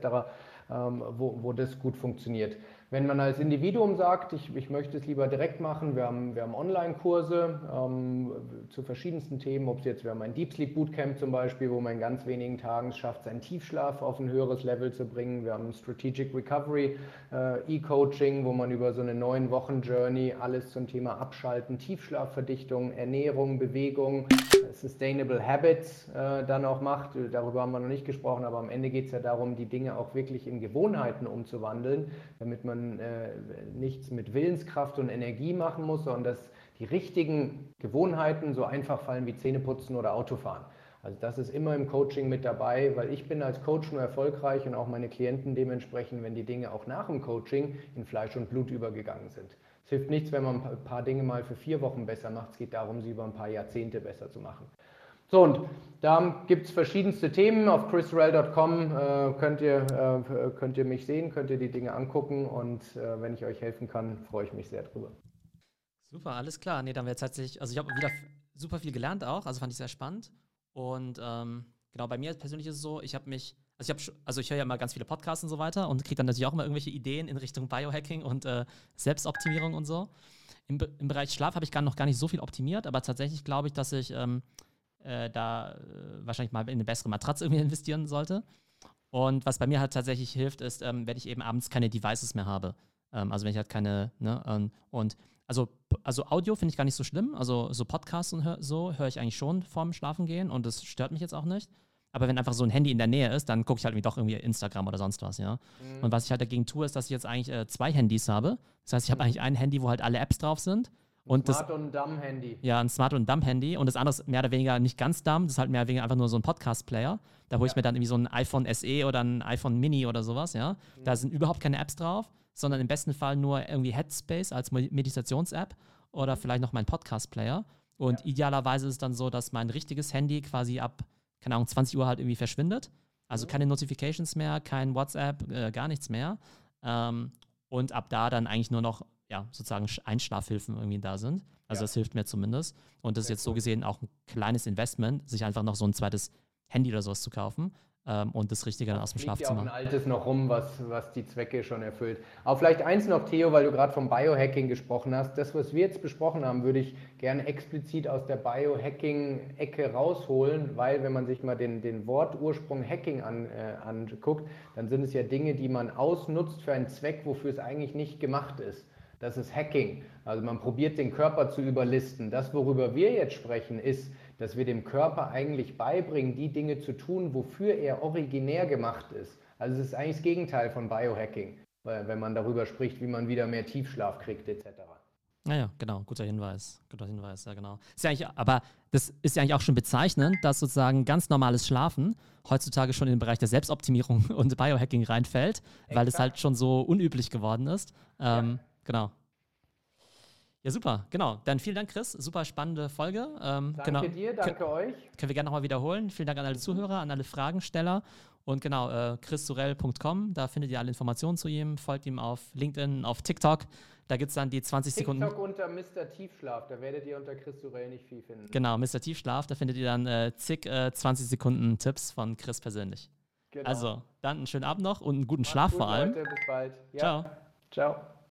ähm, wo, wo das gut funktioniert. Wenn man als Individuum sagt, ich, ich möchte es lieber direkt machen, wir haben, wir haben Online-Kurse ähm, zu verschiedensten Themen, ob es jetzt, wir haben ein Deep Sleep Bootcamp zum Beispiel, wo man in ganz wenigen Tagen schafft, seinen Tiefschlaf auf ein höheres Level zu bringen. Wir haben Strategic Recovery äh, E-Coaching, wo man über so eine neun Wochen Journey alles zum Thema Abschalten, Tiefschlafverdichtung, Ernährung, Bewegung, Sustainable Habits äh, dann auch macht. Darüber haben wir noch nicht gesprochen, aber am Ende geht es ja darum, die Dinge auch wirklich in Gewohnheiten umzuwandeln, damit man man äh, nichts mit Willenskraft und Energie machen muss, sondern dass die richtigen Gewohnheiten so einfach fallen wie Zähneputzen oder Autofahren. Also das ist immer im Coaching mit dabei, weil ich bin als Coach nur erfolgreich und auch meine Klienten dementsprechend, wenn die Dinge auch nach dem Coaching in Fleisch und Blut übergegangen sind. Es hilft nichts, wenn man ein paar Dinge mal für vier Wochen besser macht. Es geht darum, sie über ein paar Jahrzehnte besser zu machen. So, und da gibt es verschiedenste Themen. Auf chrisrel.com äh, könnt, ihr, äh, könnt ihr mich sehen, könnt ihr die Dinge angucken und äh, wenn ich euch helfen kann, freue ich mich sehr drüber. Super, alles klar. Nee, dann jetzt tatsächlich, also ich habe wieder super viel gelernt auch, also fand ich sehr spannend. Und ähm, genau, bei mir persönlich ist es so, ich habe mich, also ich also ich höre ja immer ganz viele Podcasts und so weiter und kriege dann natürlich auch immer irgendwelche Ideen in Richtung Biohacking und äh, Selbstoptimierung und so. Im, Im, Bereich Schlaf habe ich gar noch gar nicht so viel optimiert, aber tatsächlich glaube ich, dass ich ähm, äh, da äh, wahrscheinlich mal in eine bessere Matratze irgendwie investieren sollte. Und was bei mir halt tatsächlich hilft, ist, ähm, wenn ich eben abends keine Devices mehr habe. Ähm, also wenn ich halt keine, ne, ähm, und also, also Audio finde ich gar nicht so schlimm. Also so Podcasts und hör, so höre ich eigentlich schon vorm Schlafengehen und das stört mich jetzt auch nicht. Aber wenn einfach so ein Handy in der Nähe ist, dann gucke ich halt irgendwie doch irgendwie Instagram oder sonst was, ja. Mhm. Und was ich halt dagegen tue, ist, dass ich jetzt eigentlich äh, zwei Handys habe. Das heißt, ich habe mhm. eigentlich ein Handy, wo halt alle Apps drauf sind. Und Smart das, und Dumb Handy. Ja, ein Smart und Dumb Handy. Und das andere ist mehr oder weniger nicht ganz dumb, das ist halt mehr oder weniger einfach nur so ein Podcast-Player. Da hole ja. ich mir dann irgendwie so ein iPhone SE oder ein iPhone Mini oder sowas, ja. Mhm. Da sind überhaupt keine Apps drauf, sondern im besten Fall nur irgendwie Headspace als Meditations-App oder vielleicht noch mein Podcast-Player. Und ja. idealerweise ist es dann so, dass mein richtiges Handy quasi ab, keine Ahnung, 20 Uhr halt irgendwie verschwindet. Also mhm. keine Notifications mehr, kein WhatsApp, äh, gar nichts mehr. Ähm, und ab da dann eigentlich nur noch ja, sozusagen Einschlafhilfen irgendwie da sind. Also ja. das hilft mir zumindest. Und das ist jetzt so gesehen auch ein kleines Investment, sich einfach noch so ein zweites Handy oder sowas zu kaufen ähm, und das Richtige dann aus dem Schlafzimmer. Ja auch ein altes noch rum, was, was die Zwecke schon erfüllt. Aber vielleicht eins noch, Theo, weil du gerade vom Biohacking gesprochen hast. Das, was wir jetzt besprochen haben, würde ich gerne explizit aus der Biohacking-Ecke rausholen, weil wenn man sich mal den, den Wortursprung Hacking an, äh, anguckt, dann sind es ja Dinge, die man ausnutzt für einen Zweck, wofür es eigentlich nicht gemacht ist. Das ist Hacking. Also man probiert den Körper zu überlisten. Das, worüber wir jetzt sprechen, ist, dass wir dem Körper eigentlich beibringen, die Dinge zu tun, wofür er originär gemacht ist. Also es ist eigentlich das Gegenteil von Biohacking, wenn man darüber spricht, wie man wieder mehr Tiefschlaf kriegt etc. Naja, genau, guter Hinweis. Guter Hinweis, ja genau. Ist ja eigentlich, aber das ist ja eigentlich auch schon bezeichnend, dass sozusagen ganz normales Schlafen heutzutage schon in den Bereich der Selbstoptimierung und Biohacking reinfällt, Exakt. weil es halt schon so unüblich geworden ist. Ähm, ja. Genau. Ja, super, genau. Dann vielen Dank, Chris. Super spannende Folge. Ähm, danke genau. dir, danke Kön euch. Können wir gerne nochmal wiederholen. Vielen Dank an alle Zuhörer, an alle Fragensteller. Und genau, äh, chrissurell.com, da findet ihr alle Informationen zu ihm. Folgt ihm auf LinkedIn, auf TikTok. Da gibt es dann die 20 TikTok Sekunden. TikTok unter Mr. Tiefschlaf, da werdet ihr unter Chris Surell nicht viel finden. Genau, Mr. Tiefschlaf, da findet ihr dann äh, zig äh, 20 Sekunden Tipps von Chris persönlich. Genau. Also, dann einen schönen Abend noch und einen guten Macht's Schlaf gut, vor allem. Leute, bis bald. Ja. Ciao. Ciao.